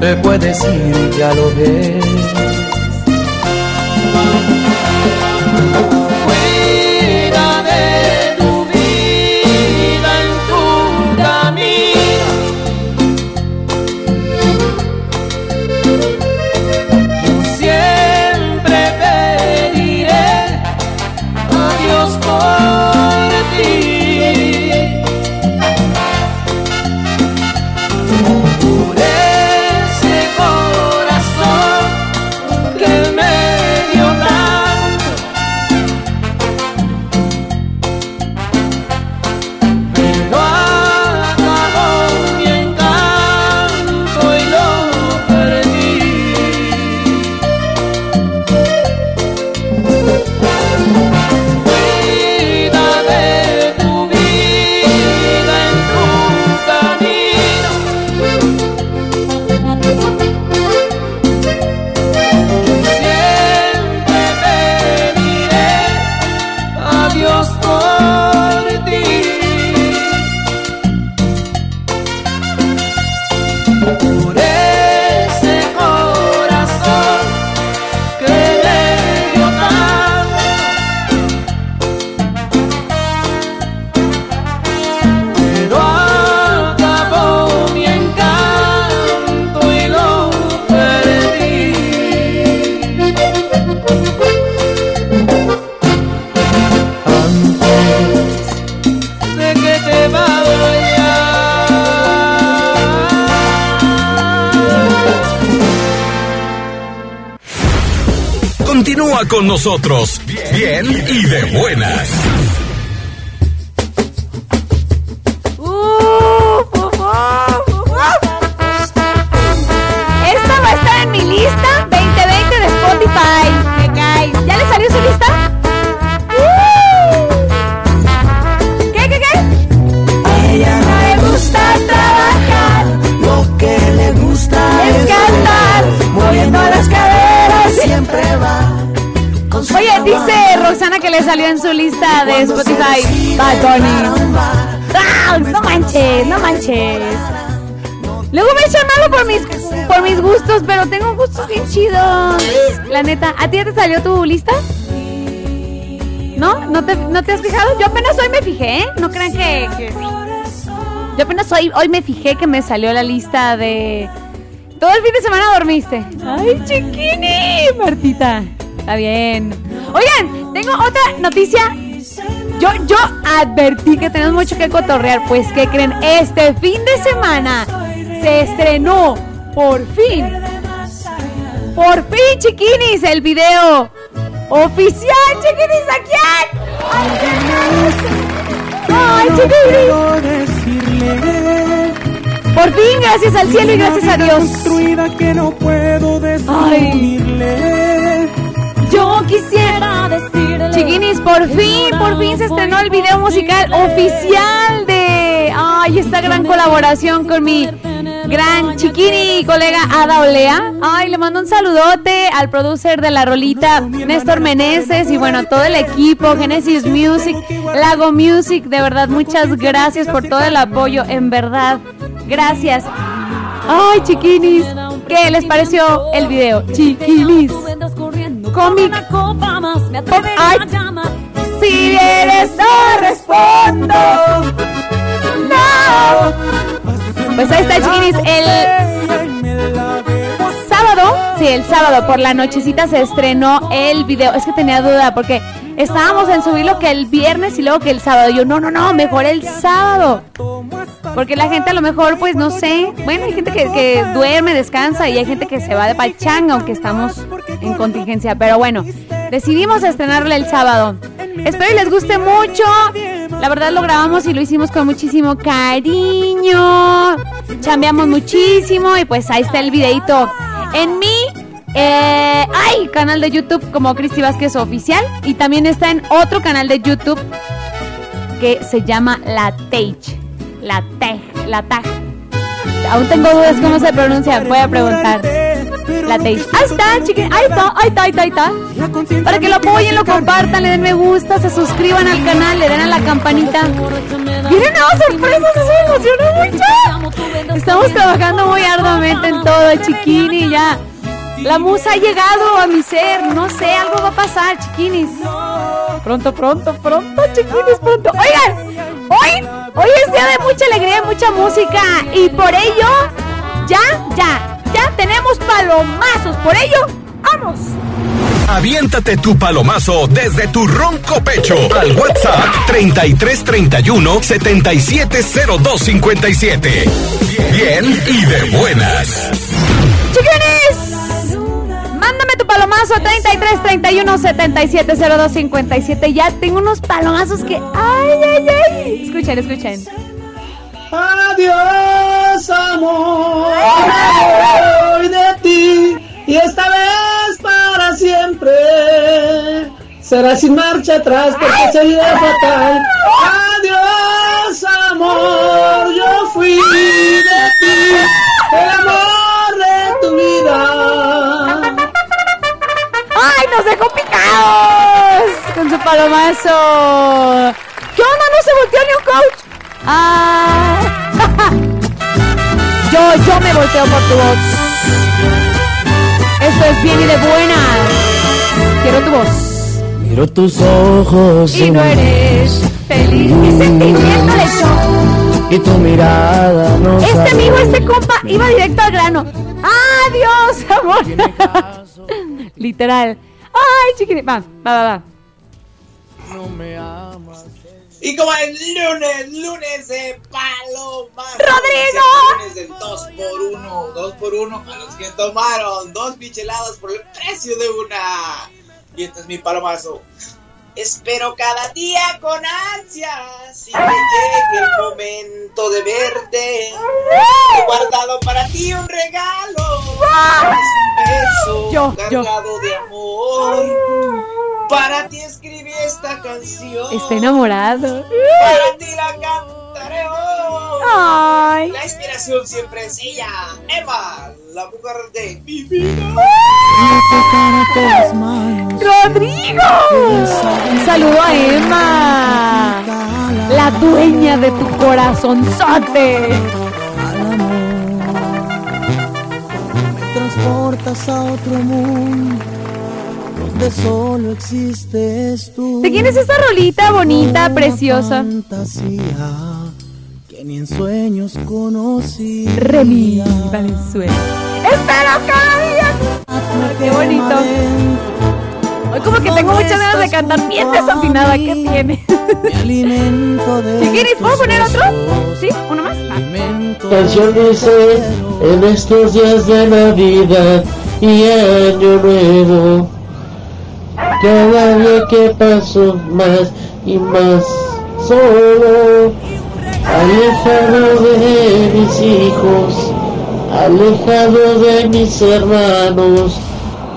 te puedes ir, ya lo ves. Con nosotros, bien y de buenas. Bad. ¡Ah! No manches, no manches. Luego me echan malo por mis, por mis gustos, pero tengo gustos bien chidos. La neta, ¿a ti ya te salió tu lista? ¿No? ¿No te, ¿No te has fijado? Yo apenas hoy me fijé, ¿eh? No crean que... que- Yo apenas hoy, hoy me fijé que me salió la lista de... Todo el fin de semana dormiste. ¡Ay, chiquini! Martita. Está bien. Oigan, tengo otra noticia. Yo, yo advertí que tenemos mucho que cotorrear. Pues, ¿qué creen? Este fin de semana se estrenó, por fin, por fin, chiquinis, el video oficial, chiquinis, aquí. ¡Ay, chiquinis! Por fin, gracias al cielo y gracias a Dios. que no puedo Ay. Yo quisiera decirle. Chiquinis, por fin, por fin se estrenó el video musical oficial de. Ay, esta gran colaboración con mi gran chiquini y colega Ada Olea. Ay, le mando un saludote al producer de la rolita, Néstor Meneses, y bueno, todo el equipo, Genesis Music, Lago Music. De verdad, muchas gracias por todo el apoyo, en verdad. Gracias. Ay, chiquinis, ¿qué les pareció el video? Chiquinis. Cómic. Ay, si vienes no respondo. No. Pues ahí está, chiquinis. El sábado, sí, el sábado por la nochecita se estrenó el video. Es que tenía duda porque estábamos en subirlo que el viernes y luego que el sábado. Yo, no, no, no, mejor el sábado. Porque la gente a lo mejor, pues no sé. Bueno, hay gente que, que duerme, descansa y hay gente que se va de pachanga, aunque estamos en contingencia. Pero bueno, decidimos estrenarle el sábado. Espero y les guste mucho. La verdad lo grabamos y lo hicimos con muchísimo cariño. Chambeamos muchísimo y pues ahí está el videito en mi eh, ay, canal de YouTube como Cristi Vázquez Oficial. Y también está en otro canal de YouTube que se llama La Tage. La Tej, La Taj. Aún tengo dudas cómo se pronuncia, voy a preguntar. La Taste. Ahí está, chiqui. Ahí está, ahí está, ahí está, ahí está. Para que lo apoyen, lo compartan, le den me gusta, se suscriban al canal, le den a la campanita. Vienen nuevas sorpresas, eso me emociona mucho. Estamos trabajando muy arduamente en todo, chiquini, ya. La musa ha llegado a mi ser, no sé, algo va a pasar, chiquinis. Pronto, pronto, pronto, chiquinis, pronto. Oigan, hoy, hoy es día de mucha alegría y mucha música. Y por ello, ya, ya, ya tenemos palomazos. Por ello, vamos. Aviéntate tu palomazo desde tu ronco pecho al WhatsApp 3331 770257. Bien y de buenas. Chiquinis, palomazo 33 31 77 02 57. Ya tengo unos palomazos que. ¡Ay, ay, ay! Escuchen, escuchen. Adiós, amor. Voy de ti y esta vez para siempre. Será sin marcha atrás porque sería fatal. Adiós, amor. Yo fui de ti, el amor de tu vida. ¡Ay, nos dejó picados! Con su palomazo. ¿Qué onda? No se volteó ni un coach. Ah. yo, yo me volteo por tu voz. Esto es bien y de buena. Quiero tu voz. Miro tus ojos Y no eres feliz. ¿Qué sentimiento le echó? y tu mirada no Este amigo, este compa, iba directo al grano. ¡Adiós, amor! Literal. ¡Ay, chiquitín! Va, va, va, va. Y como el lunes, lunes de paloma. ¡Rodrigo! Lunes del 2 por 1 2 por 1 para los que tomaron dos micheladas por el precio de una. Y este es mi palomazo. Espero cada día con ansias y que llegue el momento de verte. He guardado para ti un regalo. Es un beso Yo, yo. cargado de amor. Para ti escribí esta canción. Está enamorado. Para ti la cantaré hoy. Ay. La inspiración siempre es ella. Emma, la mujer de mi vida. ¡Rodrigo! Un saludo a Emma, la dueña de tu corazonzote. transportas a otro mundo donde solo existes tú. ¿De quién es esta rolita bonita, preciosa? Fantasía que ni en sueños conocí. Remy Valenzuela. ¡Espero cada día! ¡Qué bonito! Hoy como que tengo muchas ganas de cantar bien desafinada. ¿Qué tiene? alimento de ¿Si quieres, puedo poner otro? ¿Sí? ¿Uno más? Canción dice en estos días de Navidad y Año Nuevo. Cada día que paso más y más solo, alejado de mis hijos, alejado de mis hermanos,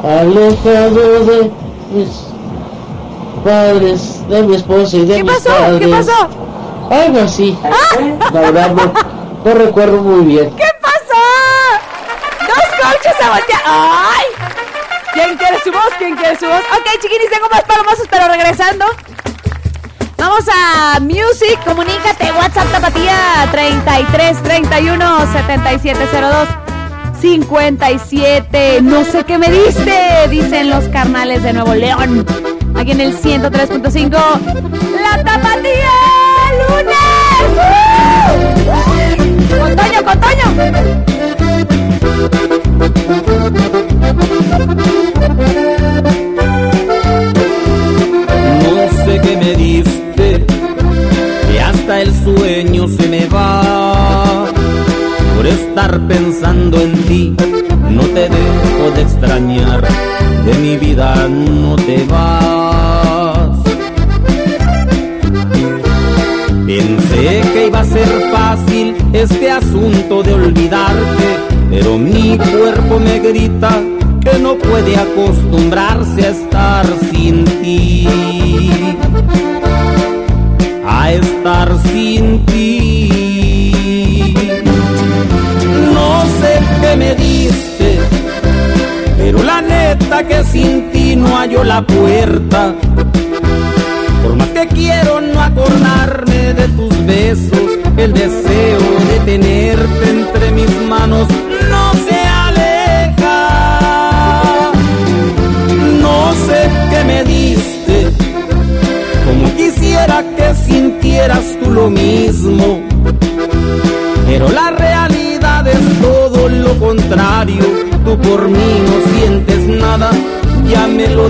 alejado de mis padres, de mi esposa y de ¿Qué mis pasó? padres. ¿Qué pasó? Algo así. La verdad no, no recuerdo muy bien. ¿Qué pasó? Dos coches se voltean. ¡Ay! ¿Quién quiere su voz? ¿Quién quiere su voz? Ok, chiquinis, tengo más palomazos, pero regresando. Vamos a Music, comunícate, WhatsApp Tapatía 33 31 7702 57. No sé qué me diste, dicen los carnales de Nuevo León. Aquí en el 103.5, La Tapatía lunes. ¡Uh! Con Toño, con Toño. No sé qué me diste, hasta el sueño se me va. Por estar pensando en ti, no te dejo de extrañar, de mi vida no te vas. Pensé que iba a ser fácil este asunto de olvidarte, pero mi cuerpo me grita que no puede acostumbrarse a estar sin ti. Estar sin ti. No sé qué me diste, neta que sin ti no hallo la puerta. Por más que quiero no acordarme de tus besos, el deseo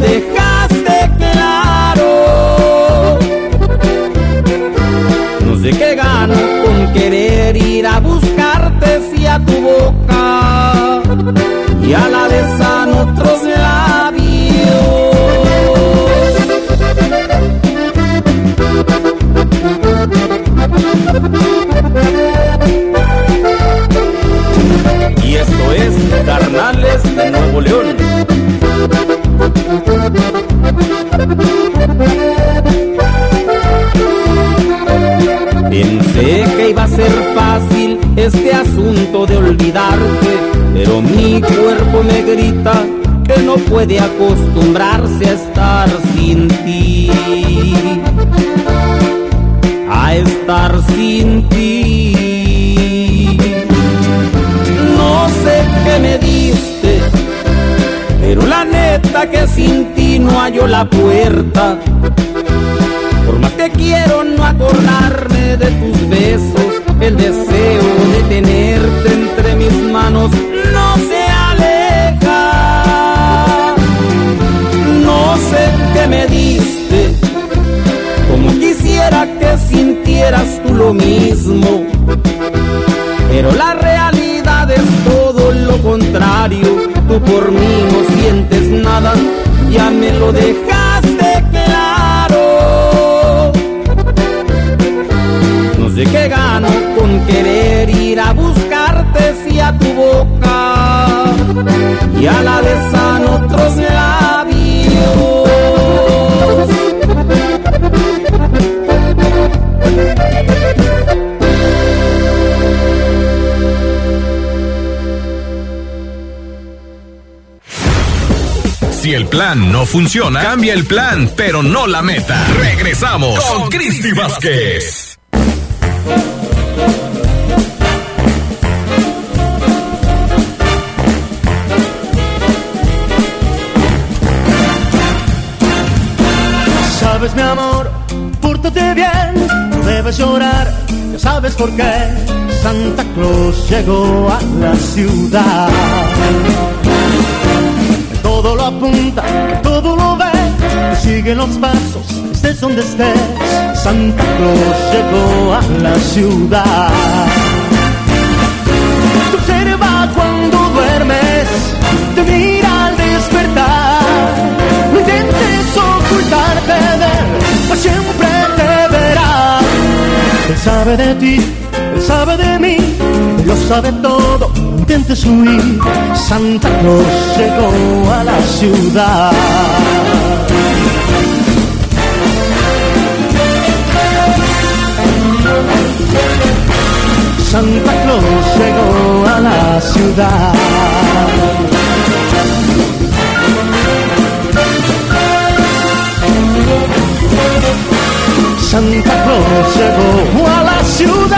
ya puede acostumbrarse a estar sin ti. A estar sin ti. No sé qué me diste, pero la neta que sin ti no hallo la puerta. Por más que tú lo mismo. Pero la realidad es todo lo contrario, tú por mí no sientes nada, ya me lo dejaste claro. No sé qué gano con querer ir a buscarte si a tu boca y a la besan plan no funciona, cambia el plan, pero no la meta. Regresamos con Cristi Vázquez. Sabes mi amor, pórtate bien, no debes llorar, ya sabes por qué. Santa Claus llegó a la ciudad. Todo lo apunta, todo lo ve, sigue los pasos, estés donde estés. Santa Claus llegó a la ciudad. Te observa cuando duermes, te mira al despertar. No intentes ocultarte de él, siempre te verá. Él sabe de ti, él sabe de mí, él lo sabe todo. Intentes huir, Santa Claus llegó a la ciudad. Santa Claus llegó a la ciudad. Santa Claus llegó a la ciudad.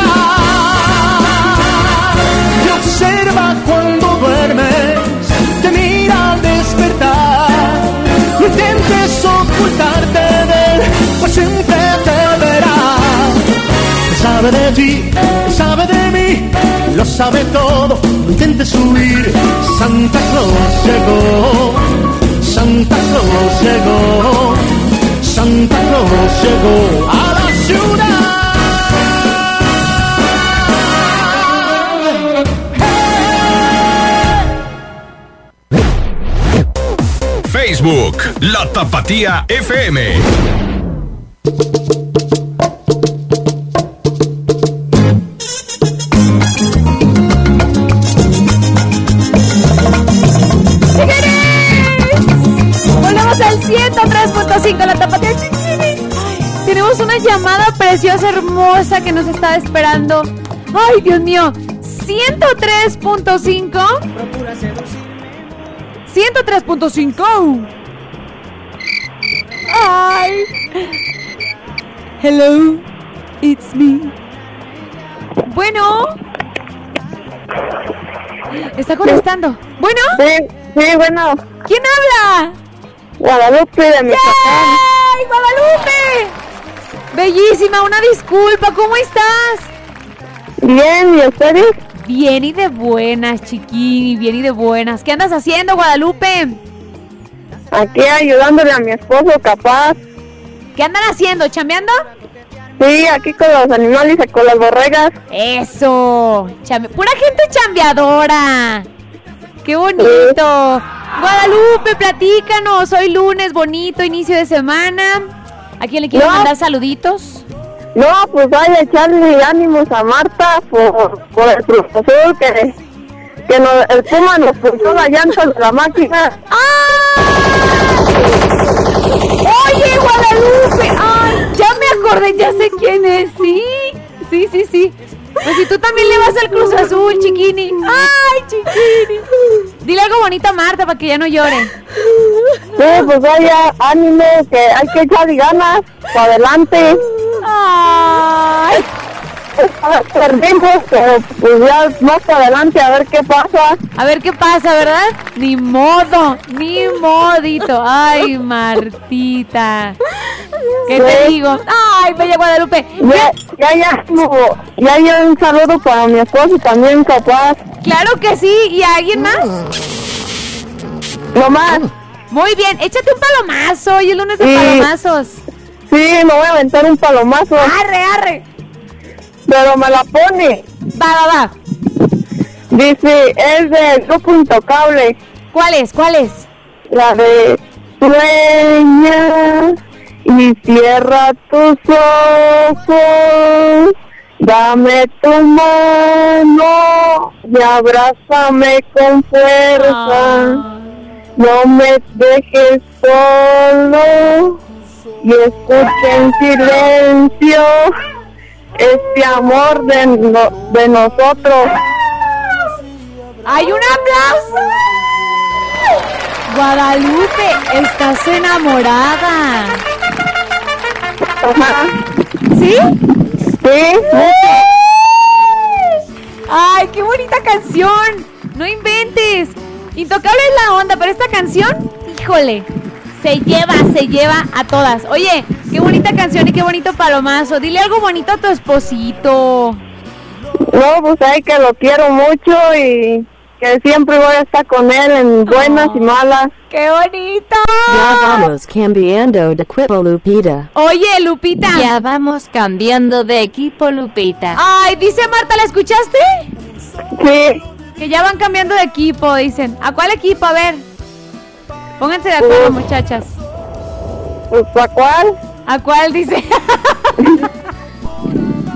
Sabe de ti, sabe de mí, lo sabe todo. No intentes huir. Santa Claus llegó, Santa Claus llegó. Santa Claus llegó a la ciudad. Facebook, La Tapatía FM. Hermosa que nos está esperando. Ay, Dios mío. 103.5. 103.5. Ay. Hello, it's me. Bueno. Está contestando. Bueno. Sí, sí, bueno. ¿Quién habla? Guadalupe de mi ¡Ay, Guadalupe! Bellísima, una disculpa, ¿cómo estás? Bien, ¿y ustedes? Bien y de buenas, chiquini, bien y de buenas. ¿Qué andas haciendo, Guadalupe? Aquí ayudándole a mi esposo, capaz. ¿Qué andan haciendo? ¿Chambeando? Sí, aquí con los animales y con las borregas. Eso. chambe- Pura gente chambeadora. Qué bonito. Guadalupe, platícanos. Hoy lunes, bonito, inicio de semana. ¿A quién le quiero No. mandar saluditos? No, pues vaya a echarle ánimos a Marta por, por el profesor que, que nos, el Puma nos puso la llanta de la máquina. Oye, Guadalupe. Ay, ya me acordé, ya sé quién es. Sí, sí, sí, sí. Pues si tú también le vas al Cruz Azul, chiquini. Ay, chiquini. Dile algo bonito a Marta para que ya no llore. Sí, pues vaya, ánimo, que hay que echarle ganas, para adelante. Ay. Perdimos, pero pues ya más para adelante a ver qué pasa. A ver qué pasa, ¿verdad? Ni modo, ni modito. Ay, Martita. ¿Qué te Sí. digo? Ay, bella Guadalupe. Ya, ya, ya, ya, ya un saludo para mi esposo también, capaz. Claro que sí. ¿Y a alguien más? No más. Muy bien, échate un palomazo. Hoy es lunes de Sí. palomazos. Sí, me voy a aventar un palomazo. Arre, arre. Pero me la pone. Va, va, va. Dice, es de Grupo Intocable. ¿Cuál es? ¿Cuál es? La de Sueña y cierra tus ojos. Dame tu mano y abrázame con fuerza. No me dejes solo y escucha en silencio este amor de, no- de nosotros. ¡Hay un aplauso! Guadalupe, estás enamorada. ¿Sí? Sí. ¡Ay, qué bonita canción! No inventes. Intocable es la onda, pero esta canción, híjole, se lleva, se lleva a todas. Oye, qué bonita canción y qué bonito palomazo. Dile algo bonito a tu esposito. No, pues hay que lo quiero mucho y que siempre voy a estar con él en buenas y malas. ¡Qué bonito! Ya vamos cambiando de equipo, Lupita. Oye, Lupita. Ya vamos cambiando de equipo, Lupita. Ay, dice Marta, ¿la escuchaste? Sí. Que ya van cambiando de equipo, dicen. ¿A cuál equipo? A ver. Pónganse de acuerdo, muchachas. Pues, ¿a cuál? ¿A cuál dice?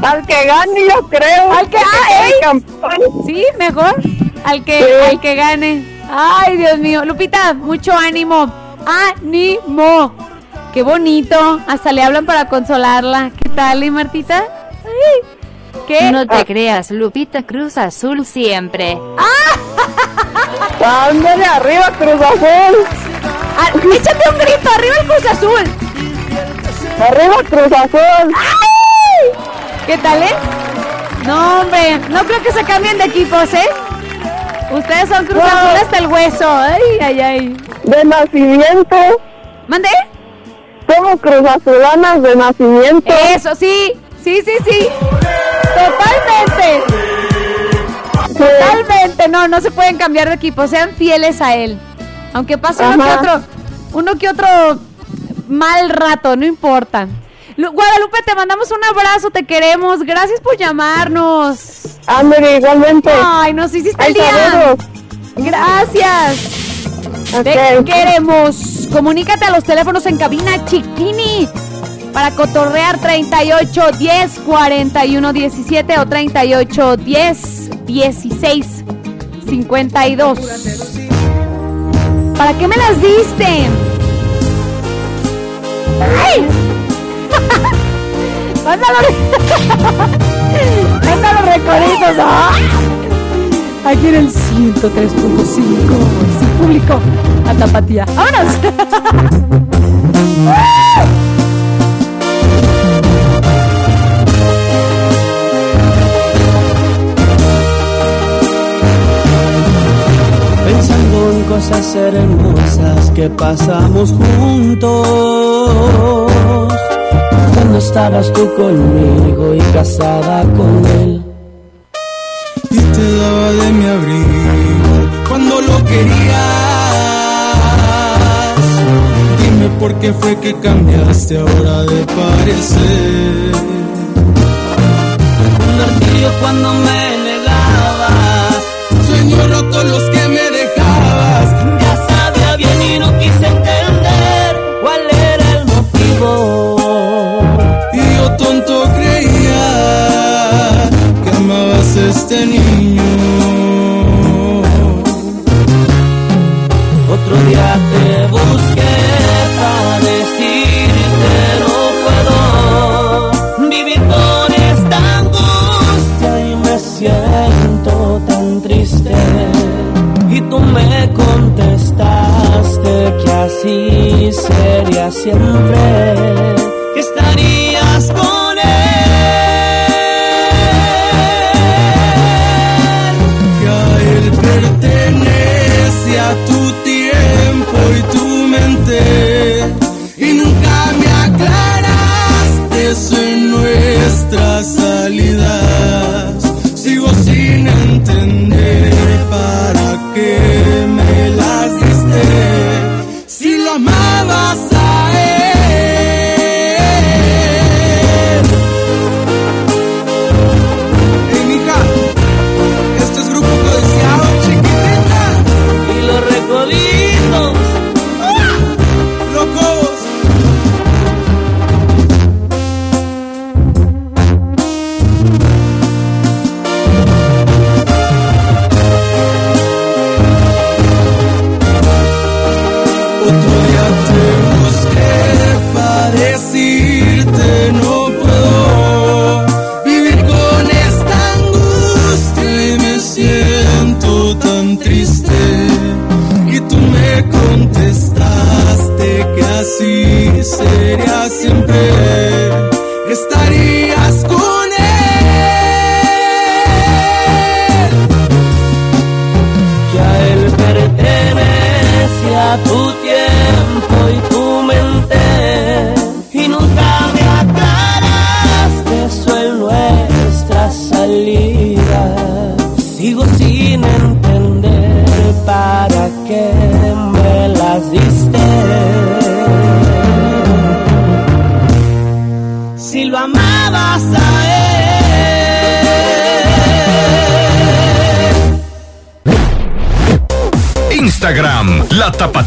Al que gane, yo creo. Al que ah. Sí, mejor. Al que, Sí. al que gane. Ay, Dios mío. Lupita, mucho ánimo. ¡Ánimo! Qué bonito. Hasta le hablan para consolarla. ¿Qué tal, eh, Martita? Ay, ¿Qué? No te creas, Lupita Cruz Azul siempre. Ándale arriba, Cruz Azul. Ah, échate un grito, arriba el Cruz Azul. Arriba, Cruz Azul. ¡Ay! ¿Qué tal, eh? No, hombre, no creo que se cambien de equipos, ¿eh? Ustedes son Cruz No. Azul hasta el hueso. Ay, ay, ay. De nacimiento. ¿Mande? Somos Cruz Azulanas de nacimiento. Eso, sí. Sí, sí, sí. Totalmente. Totalmente. No, no se pueden cambiar de equipo. Sean fieles a él. Aunque pase uno que otro, uno que otro mal rato, no importa. Lu- Guadalupe, te mandamos un abrazo, te queremos. Gracias por llamarnos. Ándale, igualmente. Ay, nos hiciste el día. saludos. Gracias. Te queremos. Comunícate a los teléfonos en cabina Chiquini para cotorrear 38 10 41 17 o 38 10 16 52. ¿Para qué me las diste? ¡Ay! Mándalo. Mándalo recoditos. ¡Ay! Aquí en el 103.5. Sí, público. A tapatía. ¡Vámonos! Pensando cosas hermosas que pasamos juntos. Cuando estabas tú conmigo y casada con él. y te daba de mi abrigo cuando lo querías. Dime por qué fue que cambiaste ahora de parecer. Un cuando me este niño. Otro día te busqué para decirte no puedo vivir con esta angustia y me siento tan triste. Y tú me contestaste que así sería siempre,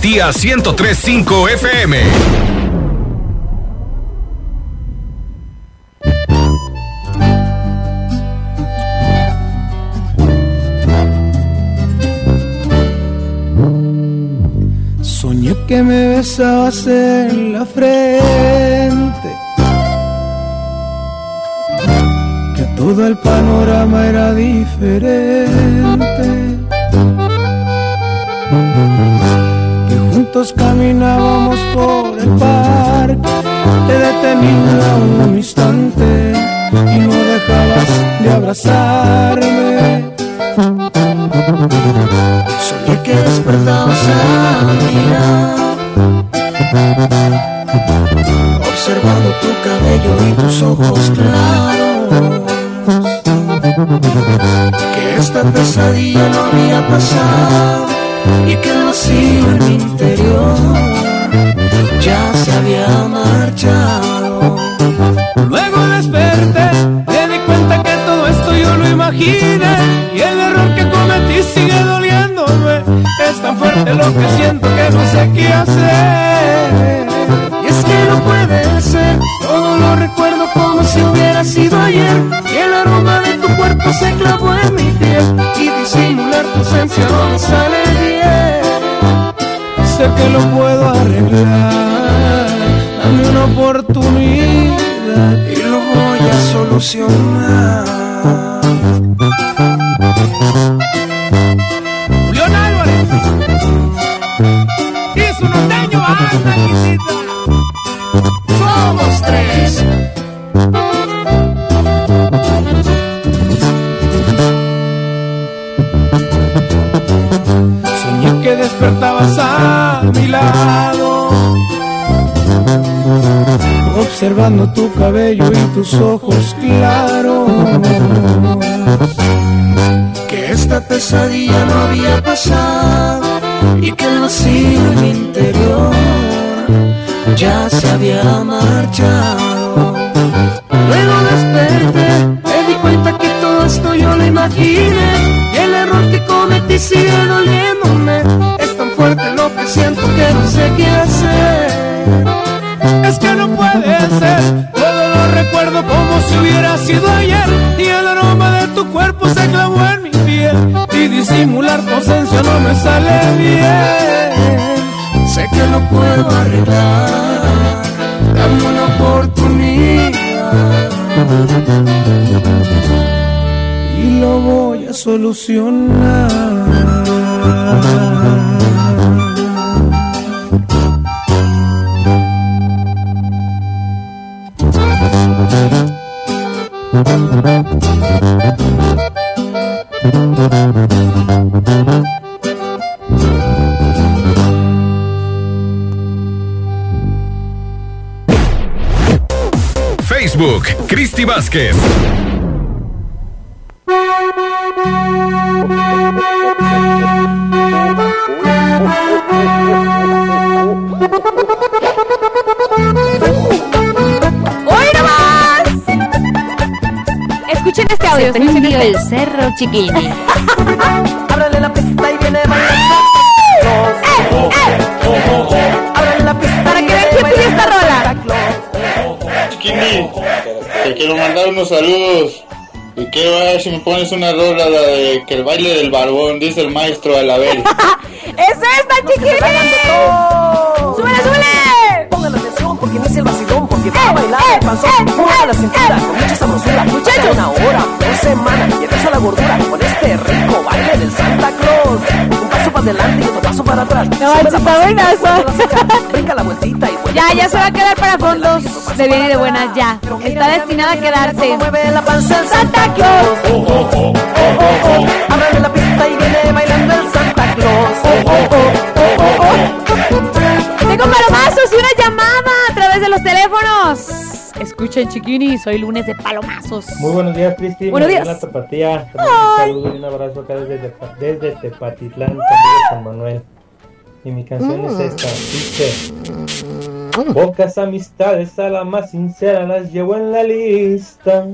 La Tapatía 1035 FM. Soñé que me besabas en la frente, que todo el panorama era diferente, juntos caminábamos por el parque, te detenía un instante y no dejabas de abrazarme. Soñé que despertabas a mirar Observando tu cabello y tus ojos claros Que esta pesadilla no había pasado Y que vacío en mi interior. Ya se había marchado. Luego desperté, me di cuenta que todo esto yo lo imaginé. Y el error que cometí sigue doliéndome. Es tan fuerte lo que siento lo puedo arreglar Dame una oportunidad y lo voy a solucionar. Observando tu cabello y tus ojos claros que esta pesadilla no había pasado y que el vacío en mi interior ya se había marchado. Luego desperté, me di cuenta que todo esto yo lo imaginé disimular tu no me sale bien Sé que lo puedo arreglar, dame una oportunidad. y lo voy a solucionar. Vázquez. Escuchen este audio. Se escuchen prendió este. el cerro chiquini. Unos saludos. Y quiero ver si me pones una rola la de que el baile del barbón, dice el maestro Alabel. ¡Es esta, chiquini! Mueve la cintura con mucha sabrosura. Muchachos, una hora, dos semanas, y empieza la gordura con este rico baile del Santa Claus. Un paso para adelante y otro paso para atrás. No, está buenazo. Brinca la vueltita y vuelve Ya, ya se va a quedar para fondos de bien y de buenas, ya. Está destinada a quedarse. Mueve la panza el Santa Claus. Oh, oh, oh, oh, oh, oh. Ábrale la pista y viene bailando el Santa Claus. Oh, oh, oh, oh, oh, oh. Tengo palomazos y una llamada a través de los teléfonos. Escuchen, chiquini, soy lunes de palomazos. Muy buenos días, Cristi. Buenos días. La tapatía. Un saludo y un abrazo acá desde, desde Tepatitlán, San Miguel, San Manuel. Y mi canción es esta. Dice: Pocas amistades, a la más sincera las llevo en la lista.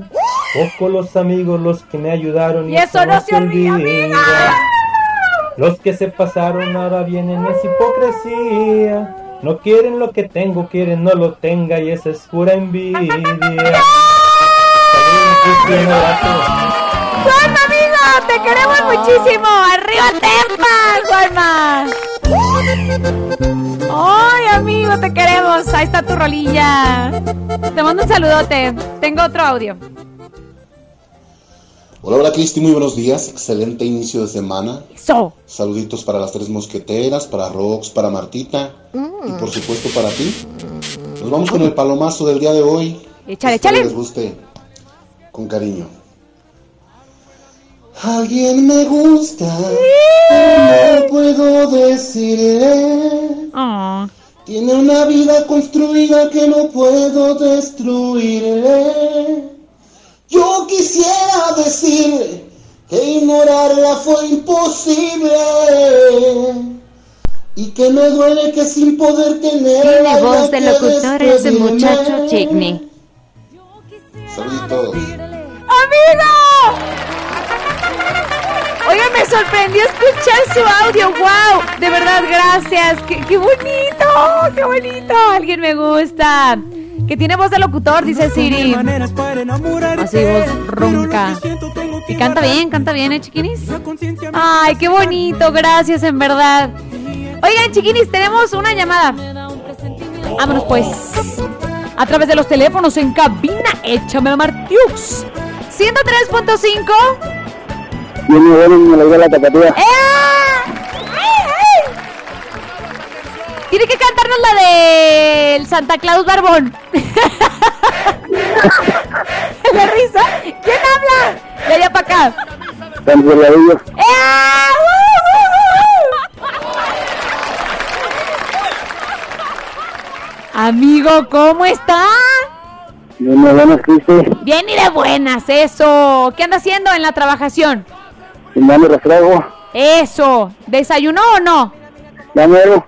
Pocos los amigos los que me ayudaron Y eso no se olvida, olvida. Los que se pasaron ahora vienen es hipocresía. No quieren lo que tengo, quieren no lo tenga y esa es pura envidia. Juanma, amigo, te queremos muchísimo. Arriba Tempa, Juanma. Ay, amigo, te queremos. Ahí está tu rolilla. Te mando un saludote. Tengo otro audio. Hola, hola Cristi, muy buenos días. Excelente inicio de semana. Saluditos para las tres mosqueteras, para Rox, para Martita y por supuesto para ti. Nos vamos con el palomazo del día de hoy. Échale, Espero échale. les guste con cariño. Alguien me gusta, no puedo decirle. Tiene una vida construida que no puedo destruirle. Yo quisiera decirle que ignorarla fue imposible y que me duele que sin poder tener Tiene voz de locutor ese muchacho chiquini. Saluditos. ¡Amigo! Oiga, me sorprendió escuchar su audio. ¡Wow! De verdad, gracias. ¡Qué, qué bonito! ¡Qué bonito! Alguien me gusta. Que tiene voz de locutor, dice Siri. Así, voz ronca. Y canta bien, canta bien, ¿eh, chiquinis? Ay, qué bonito. Gracias, en verdad. Oigan, chiquinis, tenemos una llamada. Vámonos, pues. A través de los teléfonos en cabina, échame a Martiux. 103.5 Bien, me lo dio la tapatía. ¡Eh! Tiene que cantarnos la del Santa Claus Barbón. ¿La risa? ¿Quién habla? De allá para acá. Tan delgadillo. ¡Eh! ¡Uh, uh, uh! Amigo, ¿cómo está? Bien, muy buenas, Cristi. Bien y de buenas, eso. ¿Qué anda haciendo en la trabajación? Dame refresco. Eso. ¿Desayunó o no? Ya mero,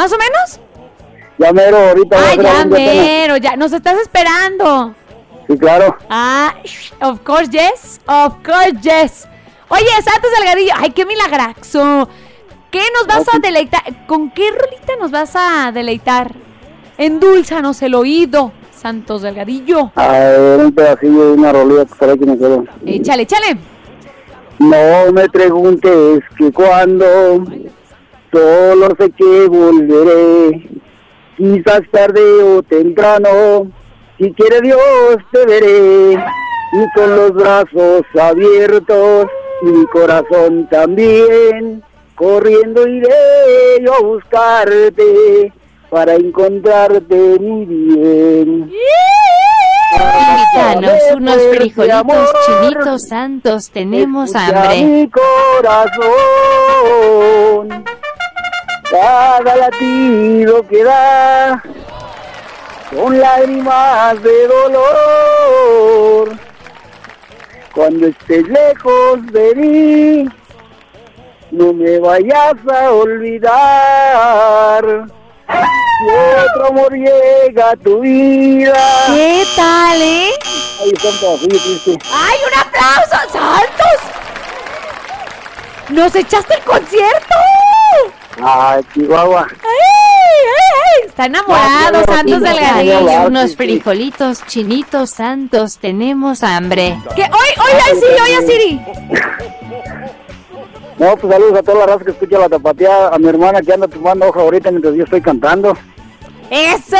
¿Más o menos? ya mero, ahorita. voy a Ay, hacer ya mero, ya. Nos estás esperando. Sí, claro. Ah, of course, yes. Of course, yes. Oye, Santos Delgadillo. Ay, qué milagrazo. ¿Qué nos vas a deleitar? ¿Con qué rolita nos vas a deleitar? Endulzanos el oído, Santos Delgadillo. A ver, un pedacillo de una rolilla que por ahí que me quedó. Échale, échale. No me preguntes que cuando, solo sé que volveré. Quizás tarde o temprano, si quiere Dios te veré. Y con los brazos abiertos, y mi corazón también, corriendo iré yo a buscarte para encontrarte mi bien. Invítanos unos frijolitos amor, chinitos santos, tenemos hambre. mi corazón, cada latido que da, son lágrimas de dolor. Cuando estés lejos de mí, no me vayas a olvidar. Si otro amor llega a tu vida. ¿Qué tal, eh? Ahí está un pedacillo, Cristi. ¡Ay, un aplauso! ¡Santos! ¡Nos echaste el concierto! Ay, Chihuahua. ¡Ay, ay, ay! Está enamorado, Santos Delgadillo. Unos frijolitos chinitos santos, tenemos hambre. ¿Qué? ¡Hoy, hoy, Siri, hoy, Siri! No, pues saludos a toda la raza que escucha la tapatía, a mi hermana que anda tomando hoja ahorita mientras yo estoy cantando. ¡Eso!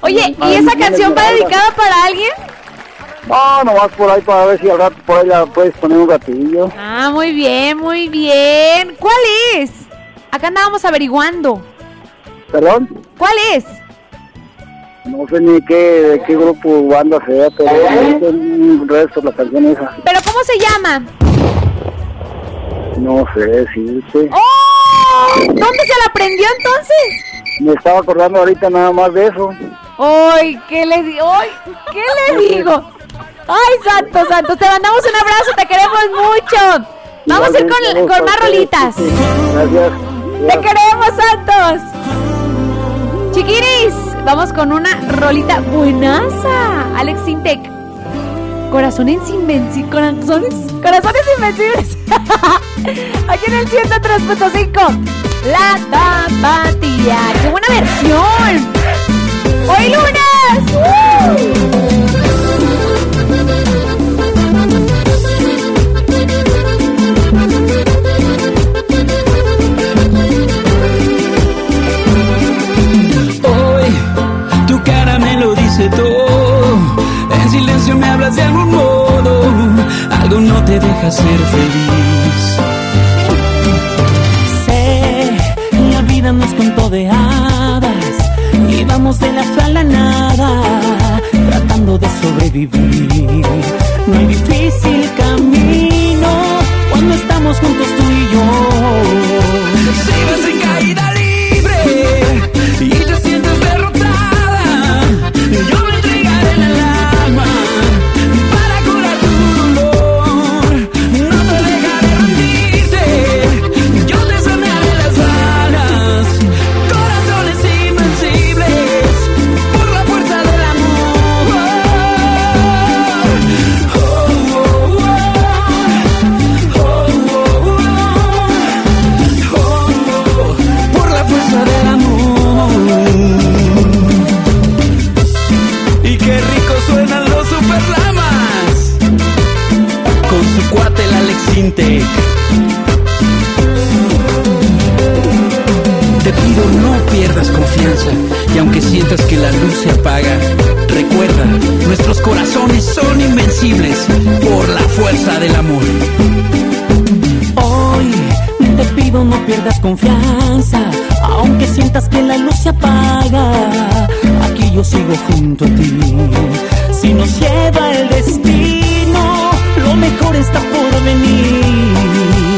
Oye, ¿y esa canción va dedicada para alguien? No, nomás por ahí para ver si al rato por ahí la puedes poner un ratillo. Ah, muy bien, muy bien. ¿Cuál es? Acá andábamos averiguando. ¿Perdón? ¿Cuál es? No sé ni qué, de qué grupo banda sea, pero es un resto la canción esa. ¿Pero cómo se llama? No sé decirte. ¡Oh! ¿Dónde se la aprendió entonces? Me estaba acordando ahorita nada más de eso. ¡Ay, qué le digo! ¡Ay, qué le digo! ¡Ay, Santos, Santos! Te mandamos un abrazo, te queremos mucho. Vamos a ir con, con más rolitas. Gracias. ¡Te queremos, Santos! Chiquiris, vamos con una rolita buenaza. Alex Intec. Corazones invencibles. Corazones, invencibles. Aquí en el 103.5. La tapatía. ¡Qué buena versión! ¡Hoy lunes! ¡Uh! No te deja ser feliz. Sé, la vida nos contó de hadas. Y vamos de la fe a la nada. Tratando de sobrevivir. No hay difícil camino cuando estamos juntos tú y yo. Te pido no pierdas confianza y aunque sientas que la luz se apaga, recuerda, nuestros corazones son invencibles por la fuerza del amor. Hoy te pido no pierdas confianza, aunque sientas que la luz se apaga, aquí yo sigo junto a ti. Si nos lleva el destino lo mejor está por venir.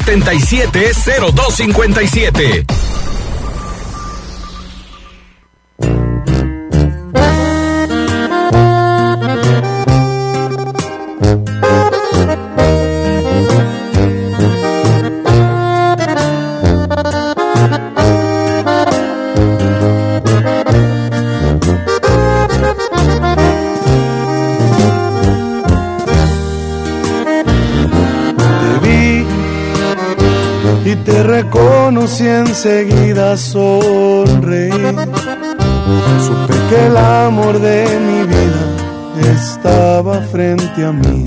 3331 enseguida sonreí. Supe que el amor de mi vida estaba frente a mí.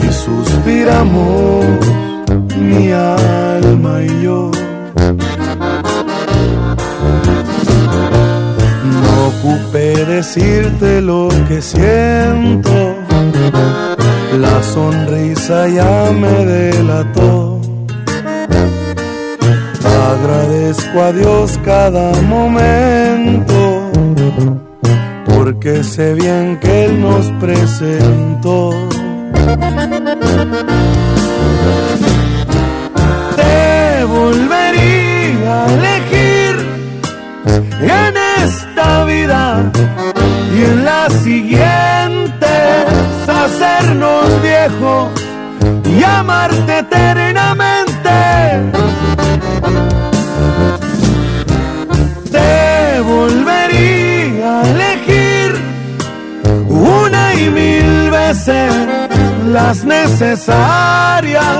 Y suspiramos mi alma y yo. No ocupé decirte lo que siento. La sonrisa ya me delató. A Dios cada momento, porque sé bien que Él nos presentó. Te volvería a elegir en esta vida y en la siguiente hacernos viejos y amarte eternamente. Las necesarias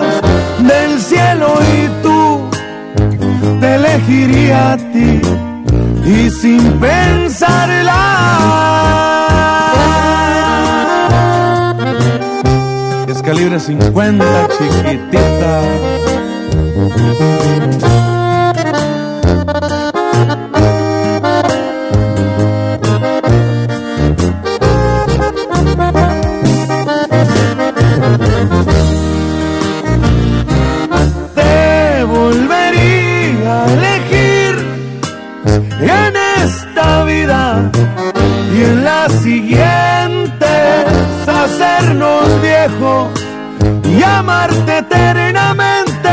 del cielo y tú te elegiría a ti y sin pensarla. Es calibre 50 chiquitita en la siguiente hacernos viejos y amarte eternamente.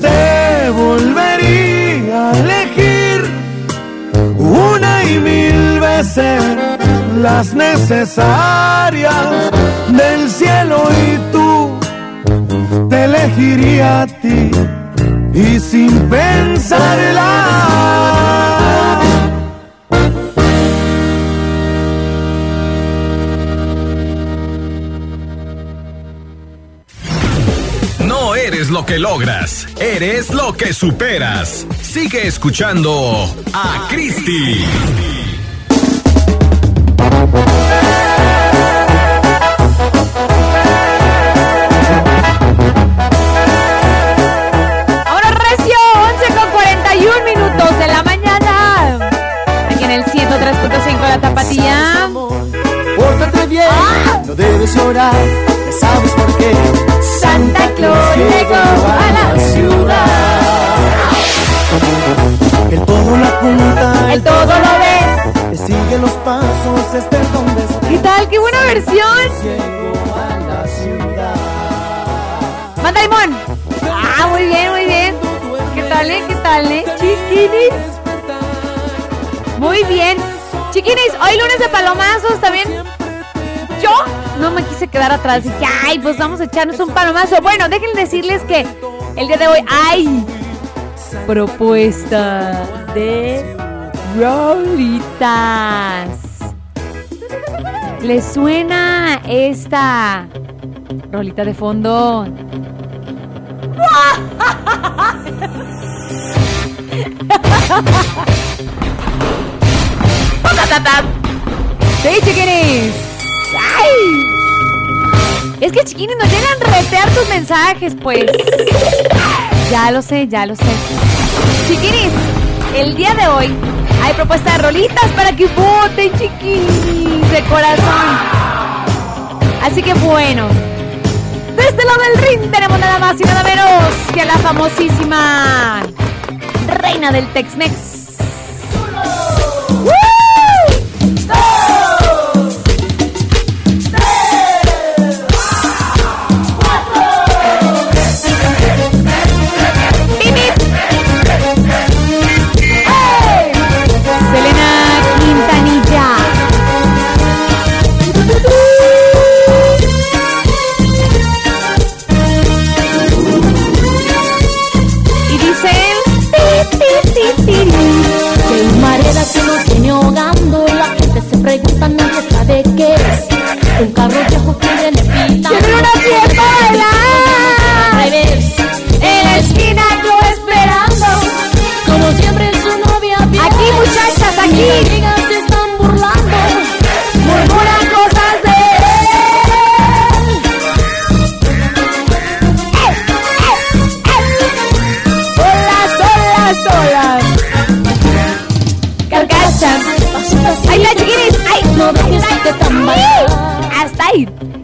Te volvería a elegir una y mil veces las necesarias del cielo y tú te elegiría a ti y sin pensarla. lo que logras, eres lo que superas. Sigue escuchando a Christie. Ahora recio, 11 con 41 minutos de la mañana. Aquí en el 103.5 la tapatía. Pórtate bien, ah. no debes llorar, sabes por qué. Santa Claus llegó a la ciudad. El todo lo apunta, El todo lo ve. te sigue los pasos, estés donde estés. ¿Qué tal? ¡Qué buena versión! Llegó a la ciudad. Manda limón. Ah, muy bien, muy bien. ¿Qué tal, eh? ¿Qué tal, eh? Chiquinis. Muy bien. Chiquinis, hoy lunes de palomazos también. Yo no me quise quedar atrás. Dije, ay, pues vamos a echarnos un palomazo. Bueno, déjenme decirles que el día de hoy hay propuesta de rolitas. ¿Les suena esta rolita de fondo? Sí, chiquinis. ¡Ay! Es que chiquinis nos llegan a retear tus mensajes, pues. Ya lo sé, ya lo sé. Chiquinis, el día de hoy hay propuesta de rolitas para que voten, chiquinis, de corazón. Así que bueno, de este lado del ring tenemos nada más y nada menos que a la famosísima reina del Tex-Mex.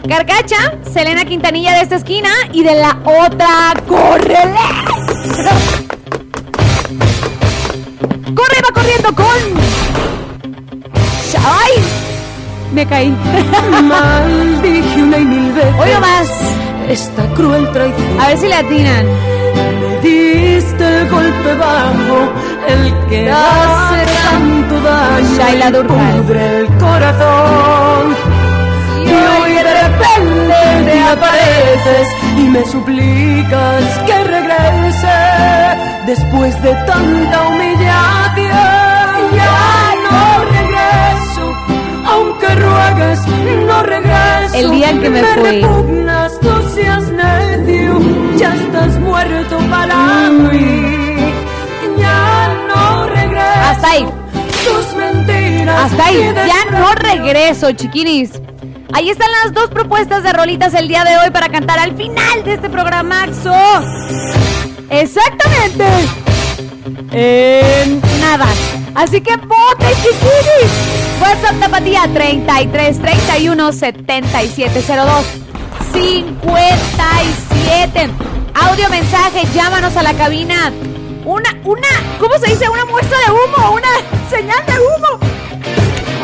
Carcacha, Selena Quintanilla de esta esquina y de la otra, ¡córrele! ¡Corre, va corriendo con! ¡Ay! Me caí. Maldije una y mil veces. Hoy más. Esta cruel traición. A ver si le atinan. Me diste el golpe bajo, el que hace tanto daño. Shaila Durcal. el corazón. Y hoy de repente te apareces y me suplicas que regrese después de tanta humillación. Ya no regreso, aunque ruegues, no regreso. El día en que me fui. repugnas, no seas necio, ya estás muerto para mí. Ya no regreso. Hasta ahí. Hasta ahí. y Ya no regreso, chiquinis. Ahí están las dos propuestas de rolitas el día de hoy para cantar al final de este programaxo. Exactamente. En nada. Así que vote, chiquinis. WhatsApp Tapatía 33 31 7702 57. Audio mensaje, llámanos a la cabina. Una, una, ¿cómo se dice? Una muestra de humo, una señal de humo.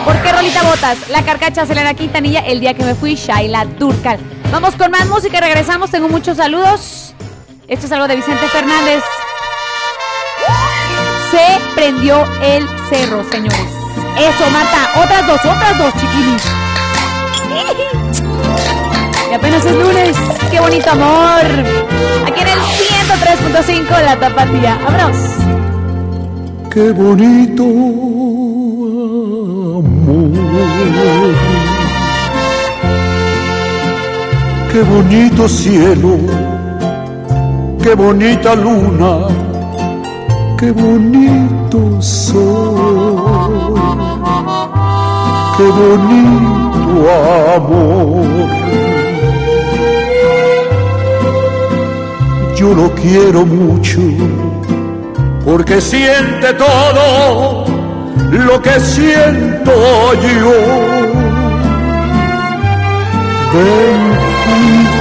¿Por qué Rolita Botas? La carcacha Selena Quintanilla, el día que me fui, Shaila Durcal. Vamos con más música regresamos. Tengo muchos saludos. Esto es algo de Vicente Fernández. Se prendió el cerro, señores. Eso, Marta. Otras dos, otras dos, chiquinis. Y apenas es lunes. Qué bonito amor. Aquí en el 103.5 La Tapatía. Vámonos. Qué bonito Qué bonito cielo. Qué bonita luna. Qué bonito sol. Qué bonito amor. Yo lo quiero mucho porque siente todo lo que siento yo. Ven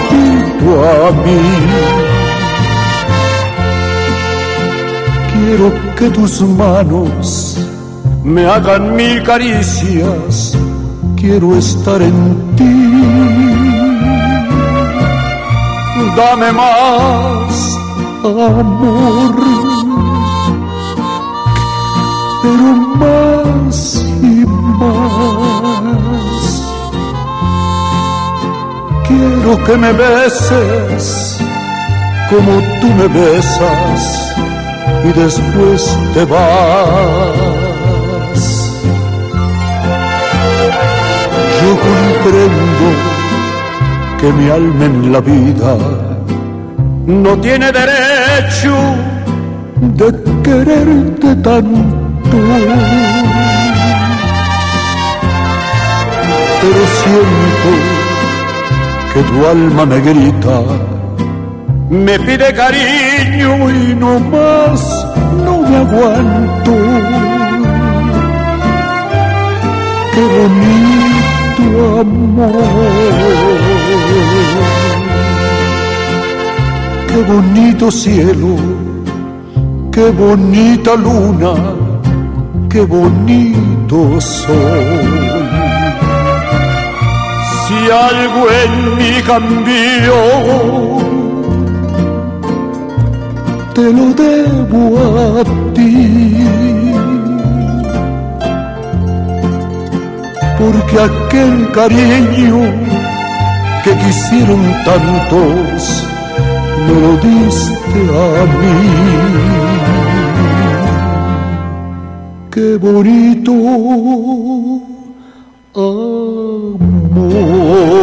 junto a mí. Quiero que tus manos me hagan mil caricias, quiero estar en ti. Dame más amor, pero más y más. Quiero que me beses como tú me besas y después te vas. Yo comprendo que mi alma en la vida no tiene derecho de quererte tanto. Pero siento que tu alma me grita, me pide cariño y no más, no me aguanto. Qué bonito amor. Qué bonito cielo, qué bonita luna, qué bonito sol. Si algo en mí cambió, te lo debo a ti. Porque aquel cariño que quisieron tantos, me lo diste a mí. Qué bonito No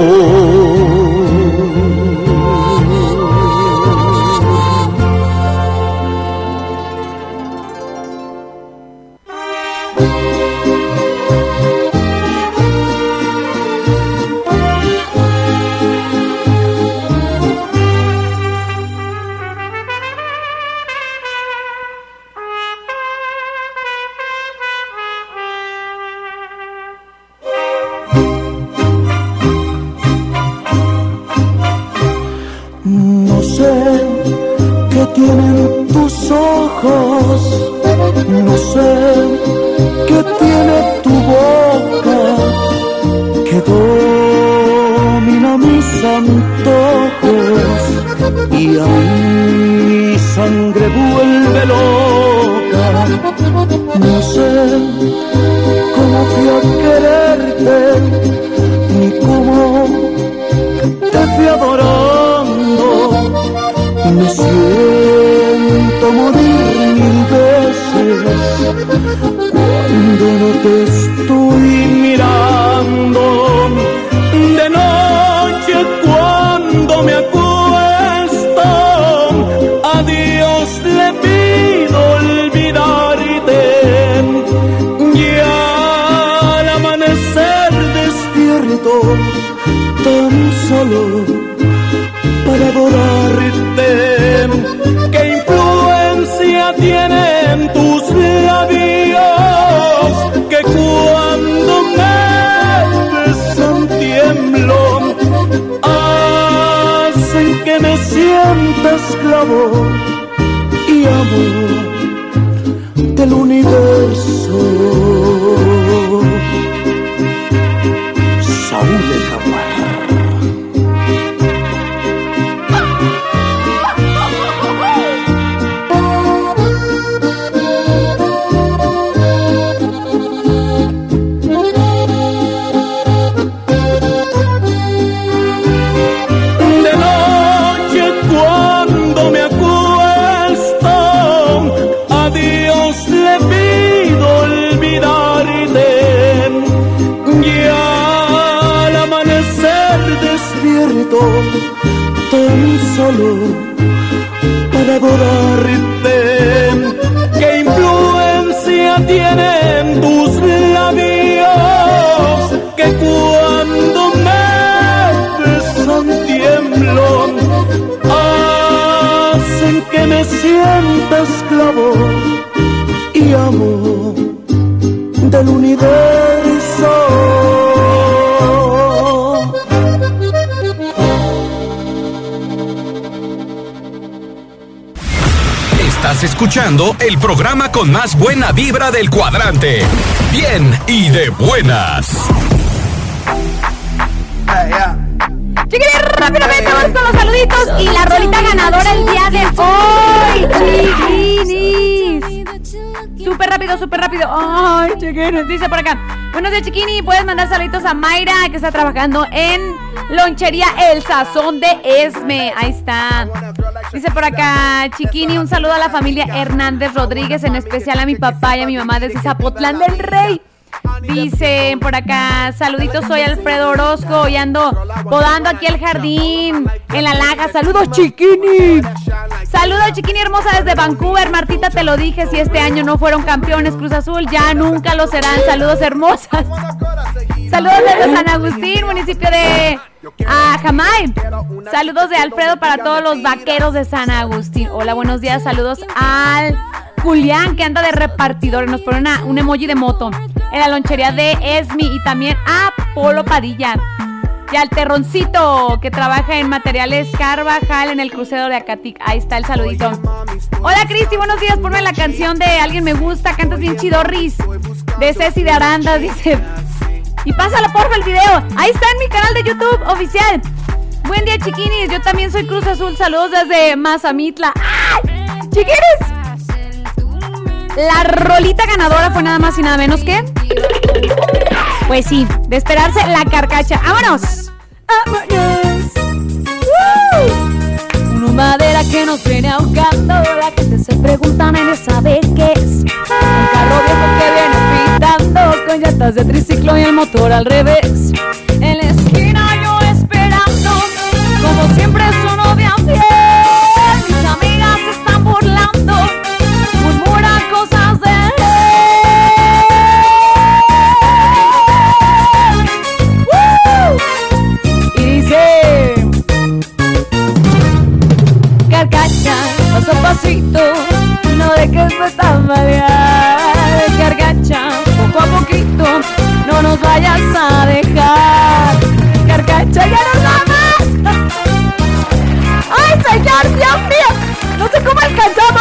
para adorarte. ¿Qué influencia tienen tus labios que cuando me besan tiemblo? Hacen que me sienta esclavo y amo del universo. El programa con más buena vibra del cuadrante. Bien y de buenas. Chiquilines, rápidamente vamos con los saluditos y la rolita ganadora el día de hoy. Chiquinis. Súper rápido, súper rápido. Ay, chiquinis, dice por acá. Buenos días, chiquini. Puedes mandar saluditos a Mayra, que está trabajando en Lonchería El Sazón de Esme. Ahí está. Dice por acá, chiquini, un saludo a la familia Hernández Rodríguez, en especial a mi papá y a mi mamá desde Zapotlán del Rey. Dice por acá, saluditos, soy Alfredo Orozco y ando podando aquí el jardín en la laja. Saludos, chiquini. Saludos, chiquini hermosa desde Vancouver. Martita, te lo dije, si este año no fueron campeones Cruz Azul, ya nunca lo serán. Saludos, hermosas. Saludos desde San Agustín, municipio de ah, Jamay. Saludos de Alfredo para todos los vaqueros de San Agustín. Hola, buenos días. Saludos al Julián, que anda de repartidor. Nos pone una- un emoji de moto en la lonchería de Esmi. Y también a Polo Padilla. Y al Terroncito, que trabaja en materiales Carvajal en el crucero de Acatic. Ahí está el saludito. Hola, Cristi, buenos días. Ponme la canción de Alguien Me Gusta. Cantas bien chidorris. De Ceci de Arandas, dice. Y pásalo, porfa, el video. Ahí está en mi canal de YouTube oficial. Buen día, chiquinis. Yo también soy Cruz Azul. Saludos desde Mazamitla. ¡Ay! ¡Chiquinis! La rolita ganadora fue nada más y nada menos que. Pues sí, de esperarse la carcacha. ¡Vámonos! ¡Vámonos! Una madera que nos viene ahogando. La gente se pregunta, nadie sabe qué es. Un carro viejo que viene pitando con llantas de triciclo y el motor al revés. En la esquina no nos vayas a dejar. Carcacha, ya nos vamos.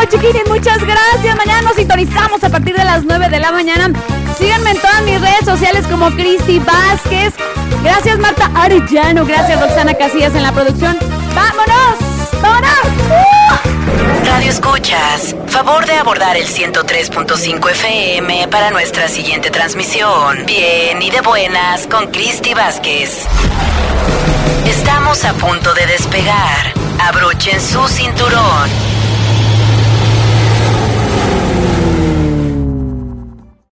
Chiquines. Muchas gracias. Mañana nos sintonizamos a partir de las 9 de la mañana. Síganme en todas mis redes sociales como Cristi Vázquez. Gracias, Marta Arellano. Gracias, Roxana Casillas en la producción. ¡Vámonos! ¡Vámonos! ¡Uh! Radio Escuchas, favor de abordar el 103.5 FM para nuestra siguiente transmisión. Bien y de buenas con Cristi Vázquez. Estamos a punto de despegar. Abrochen su cinturón